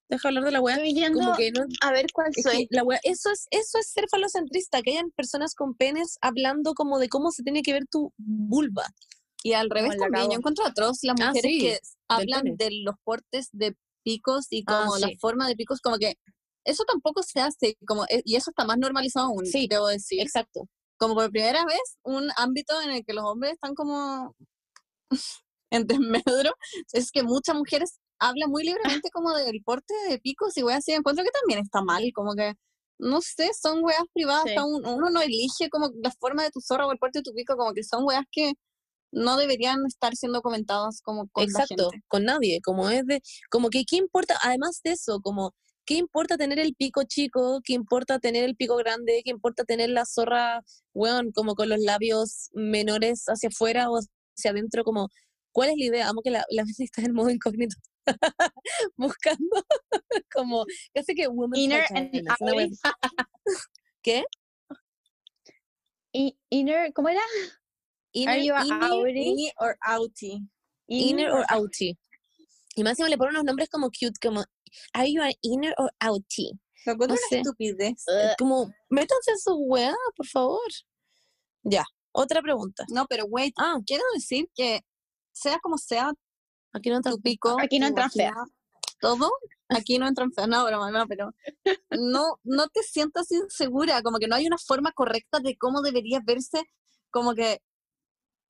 deja hablar de la weá. Como que no, a ver cuál es soy. la wea- eso es, eso es ser falocentrista, que hayan personas con penes hablando como de cómo se tiene que ver tu vulva. Y al revés la también, cago. yo encuentro atroz las Ah, mujeres sí, que hablan pene. de los portes de picos y Ah, como la sí. forma de picos, como que eso tampoco se hace, como e- y eso está más normalizado aún, Sí, debo decir. Exacto. Como por primera vez, un ámbito en el que los hombres están como en desmedro, es que muchas mujeres hablan muy libremente como del porte de picos y weas así, encuentro que también está mal, como que no sé, son weas privadas, Sí. cada un- uno no elige como la forma de tu zorra o el porte de tu pico, como que son weas que no deberían estar siendo comentadas como con Exacto, la gente. con nadie, como es de, como que qué importa, además de eso, como qué importa tener el pico chico, qué importa tener el pico grande, qué importa tener la zorra, weón, como con los labios menores hacia afuera o hacia adentro, como, ¿cuál es la idea? Amo que la, la Bessie está en modo incógnito, buscando, como, casi que woman Inner and vagina, outer. ¿Qué? I- Inner, ¿cómo era? Inner, you a inner, or outie. inner or outie. Y más encima le ponen unos nombres como cute, como, ¿Are you an inner or outie? Encuentro No una sé. estupidez. Ugh. Como, métanse su weá, por favor. Ya, otra pregunta. No, pero wait, Ah, quiero decir que sea como sea aquí no está. tu pico, Aquí no entran feas. todo, aquí no entran feas, no, broma, no, pero no, no te sientas insegura, como que no hay una forma correcta de cómo debería verse, como que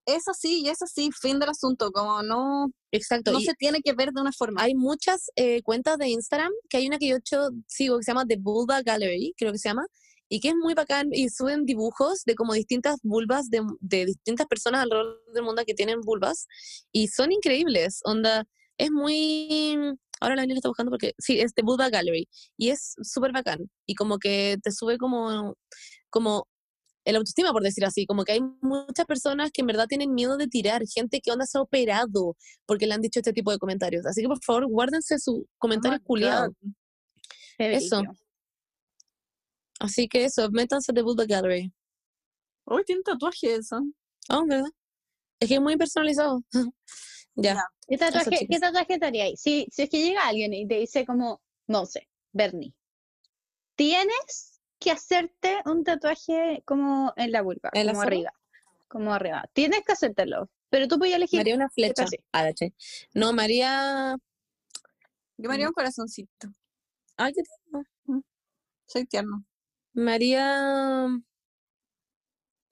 es así y es así, fin del asunto, como no, Exacto. no y se tiene que ver de una forma. Hay muchas eh, cuentas de Instagram, que hay una que yo hecho, sigo, que se llama The Vulva Gallery, creo que se llama, y que es muy bacán, y suben dibujos de como distintas vulvas de, de distintas personas alrededor del mundo que tienen vulvas, y son increíbles, onda, es muy... Ahora la Daniela está buscando porque, sí, es The Vulva Gallery, y es súper bacán, y como que te sube como, como el autoestima, por decir así, como que hay muchas personas que en verdad tienen miedo de tirar, gente que onda se ha operado porque le han dicho este tipo de comentarios. Así que por favor, guárdense su comentario my culiado. God. Qué Eso. brillo. Así que eso, métanse de Buddha Gallery. Uy, tiene tatuaje eso. Oh, ¿verdad? Es que es muy personalizado. ya. ¿Qué tatuaje, ¿qué chicas. tatuaje te haríais? Si, si es que llega alguien y te dice como, no sé, Bernie, tienes que hacerte un tatuaje como en la vulva, ¿En la como zona? arriba, como arriba. Tienes que hacértelo, pero tú puedes elegir. María una flecha. Ah. No, María. Yo me haría un corazoncito, Ay, qué tierno. soy tierno. María.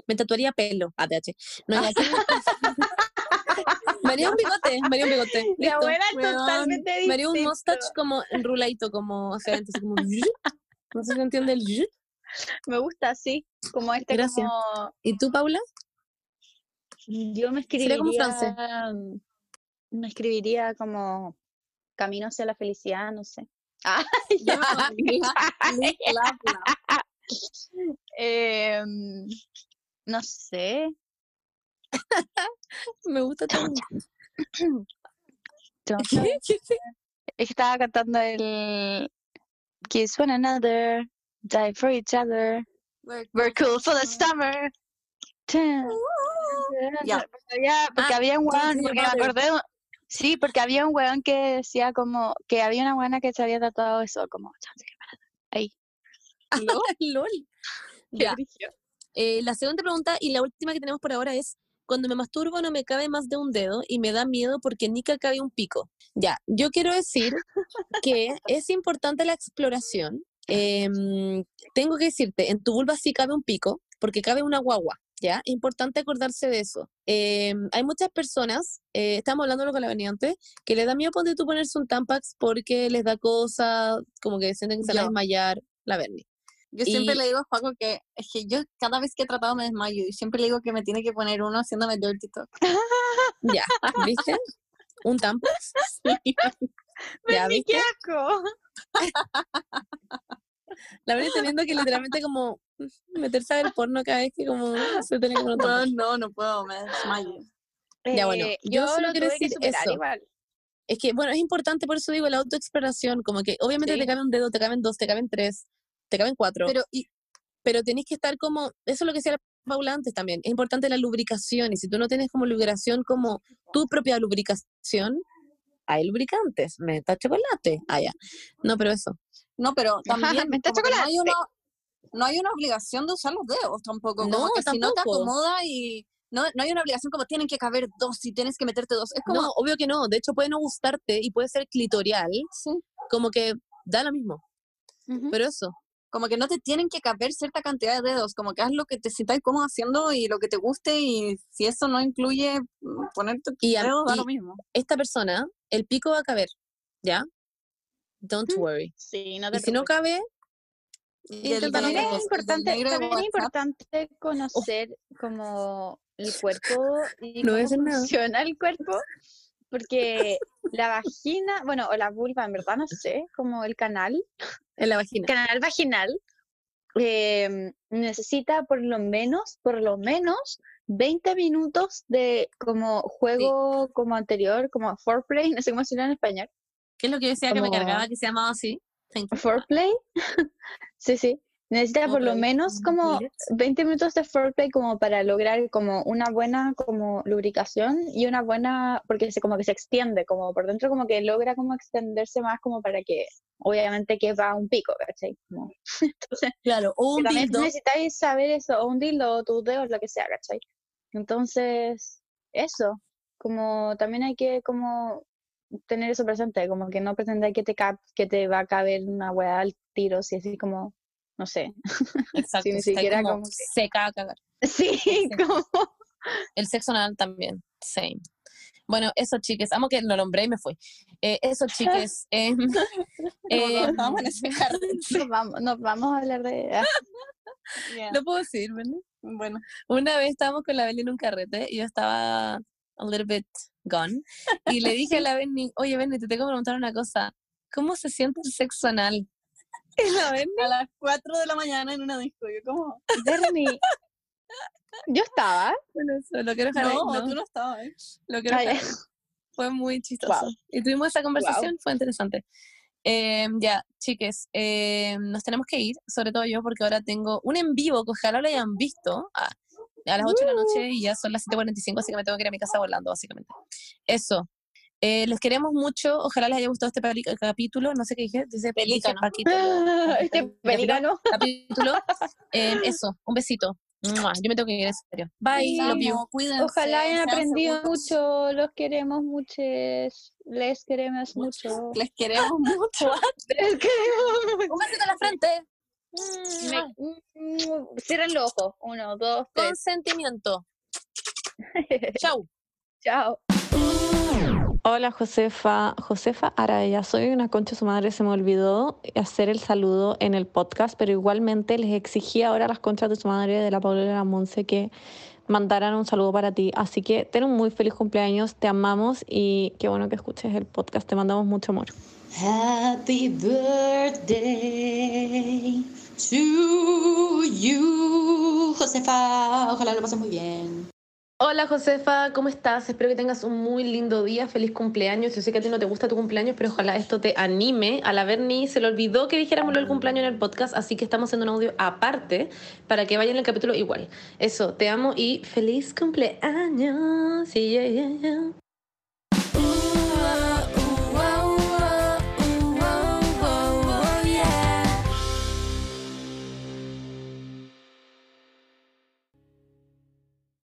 Me tatuaría pelo. ATH. No, ya, ¿qué me- María un bigote. María un bigote. La Listo. es weón. totalmente distinta. María un mustache como enruladito, como hacia adentro, así como. No sé si entiende el. Me gusta así, como este Gracias. como... ¿Y tú, Paula? Yo me Sería escribiría... como francés. Me escribiría como Camino hacia la felicidad, no sé. Ah, ya. Em, no sé. Me gusta tanto. Es que estaba cantando el Kiss one another, die for each other, we're cool for the summer. Ya. Porque Ah, había un weón, porque me acordé, sí, porque había un weón que decía como que había una buena que se había tatuado eso, como ahí. LOL. Ya. Eh, la segunda pregunta y la última que tenemos por ahora es, cuando me masturbo no me cabe más de un dedo y me da miedo porque ni que cabe un pico. Ya, yo quiero decir que es importante la exploración. Em, tengo que decirte, en tu vulva sí cabe un pico porque cabe una guagua. ¿Ya? Es importante acordarse de eso. Em, hay muchas personas, eh, estamos hablando con la venía antes, que les da miedo ponte tú ponerse un Tampax porque les da cosa, como que sienten que se van a desmayar la Bernie. Yo siempre Y- le digo a Juaco que es que yo cada vez que he tratado me desmayo y siempre le digo que me tiene que poner uno haciéndome dirty talk. Ya, ¿viste? ¿Un Tampax? Ya, Bernie, qué ¿viste? asco. La verdad teniendo que literalmente como meterse a ver porno cada vez que como se tiene que poner un No, no, no puedo, me desmayo. Ya, bueno, Eh, yo solo lo quiero decir eso. igual. Es que, bueno, es importante, por eso digo la autoexploración, como que obviamente Sí. te cabe un dedo, te caben dos, te caben tres, te caben cuatro, pero, y, pero tenés que estar como, eso es lo que decía la Paula antes también, es importante la lubricación, y si tú no tienes como lubricación, como tu propia lubricación, hay lubricantes, meta chocolate. Ah, ya. No, pero eso. No, pero también Menta que no hay chocolate. una no hay una obligación de usar los dedos tampoco. Como No, que si no te tampoco. acomoda y no, no hay una obligación como tienen que caber dos y tienes que meterte dos. Es como No, obvio que no. De hecho, puede no gustarte y puede ser clitorial, sí, como que da lo mismo. Ujú. Pero eso. Como que no te tienen que caber cierta cantidad de dedos, como que haz lo que te sientas cómodo haciendo y lo que te guste y si eso no incluye mm, ponerte Y dedos, da lo mismo. Esta persona, el pico va a caber, ¿ya? Don't Mm. worry. Sí, no te Y si no cabe, Y el También es importante, también es importante conocer como el cuerpo y No cómo hacer nada. funciona el cuerpo, porque la vagina, bueno, o la vulva, en verdad no sé, como el canal, en la vagina. canal vaginal em, necesita por lo menos, por lo menos 20 minutos de como juego como anterior, como foreplay, no sé cómo decirlo en español. ¿Qué es lo que yo decía que me cargaba que se llamaba así? Thank you. Foreplay. sí, sí. Necesita por lo menos como minutes. 20 minutos de foreplay como para lograr como una buena como lubricación y una buena, porque se como que se extiende, como por dentro como que logra como extenderse más como para que obviamente quepa un pico, ¿cachai? Como- entonces, Claro, o un que dildo. necesitáis saber eso, o un dildo, o tus dedos, lo que sea, ¿cachai? Entonces, eso, como también hay que como tener eso presente, como que no pretender que te cap que te va a caber una weá al tiro, si así como, no sé. Exacto. ni está ahí siquiera como como que- seca a cagar. Sí, como El sexo anal también. Same. Bueno, eso, chiques. Amo que lo nombré y me fui. Eh, eso, chiques. eh, eh, nos vamos, nos vamos a hablar de ah, Ya, lo puedo decir, ¿verdad? Bueno, Una vez estábamos con la Belly en un carrete y yo estaba a little bit gone. Y le dije a la Benny, oye Benny, te tengo que preguntar una cosa. ¿Cómo se siente el sexo anal? La a las 4 de la mañana en una disco, yo como, Bernie. Yo estaba. bueno, eso, lo quiero dejar ahí, no, no, tú no estabas, ¿eh? lo quiero Ah, dejar. Fue muy chistoso. Wow. Y tuvimos esa conversación, fue interesante. Eh, ya, chiques, eh, nos tenemos que ir, sobre todo yo, porque ahora tengo un en vivo que ojalá lo hayan visto a, a las 8 de la noche y ya son las 7.45, así que me tengo que ir a mi casa volando, básicamente. Eso. Eh, les queremos mucho, ojalá les haya gustado este capítulo, no sé qué dije, dice Pelícano. Este pelícano. capítulo. Eh, eso, un besito. Yo me tengo que ir, en serio. Bye, Los love cuídense, Ojalá hayan aprendido mucho, los queremos mucho, les queremos mucho. Les queremos mucho. Les queremos Un besito en la frente. Me- mm, Cierren los ojos. Uno, dos, tres. Consentimiento. Chau. Chao. Hola Josefa, Josefa Araya, soy una concha de su madre, se me olvidó hacer el saludo en el podcast, pero igualmente les exigí ahora a las conchas de su madre de la Paula y la Monse que mandaran un saludo para ti. Así que ten un muy feliz cumpleaños, te amamos y qué bueno que escuches el podcast, te mandamos mucho amor. Happy birthday to you, Josefa. Ojalá lo pases muy bien. Hola Josefa, ¿cómo estás? Espero que tengas un muy lindo día, feliz cumpleaños. Yo sé que a ti no te gusta tu cumpleaños, pero ojalá esto te anime. A la Berni se le olvidó que dijéramos del cumpleaños en el podcast, así que estamos haciendo un audio aparte para que vayan el capítulo igual. Eso, te amo y feliz cumpleaños. Sí, yeah, yeah, yeah.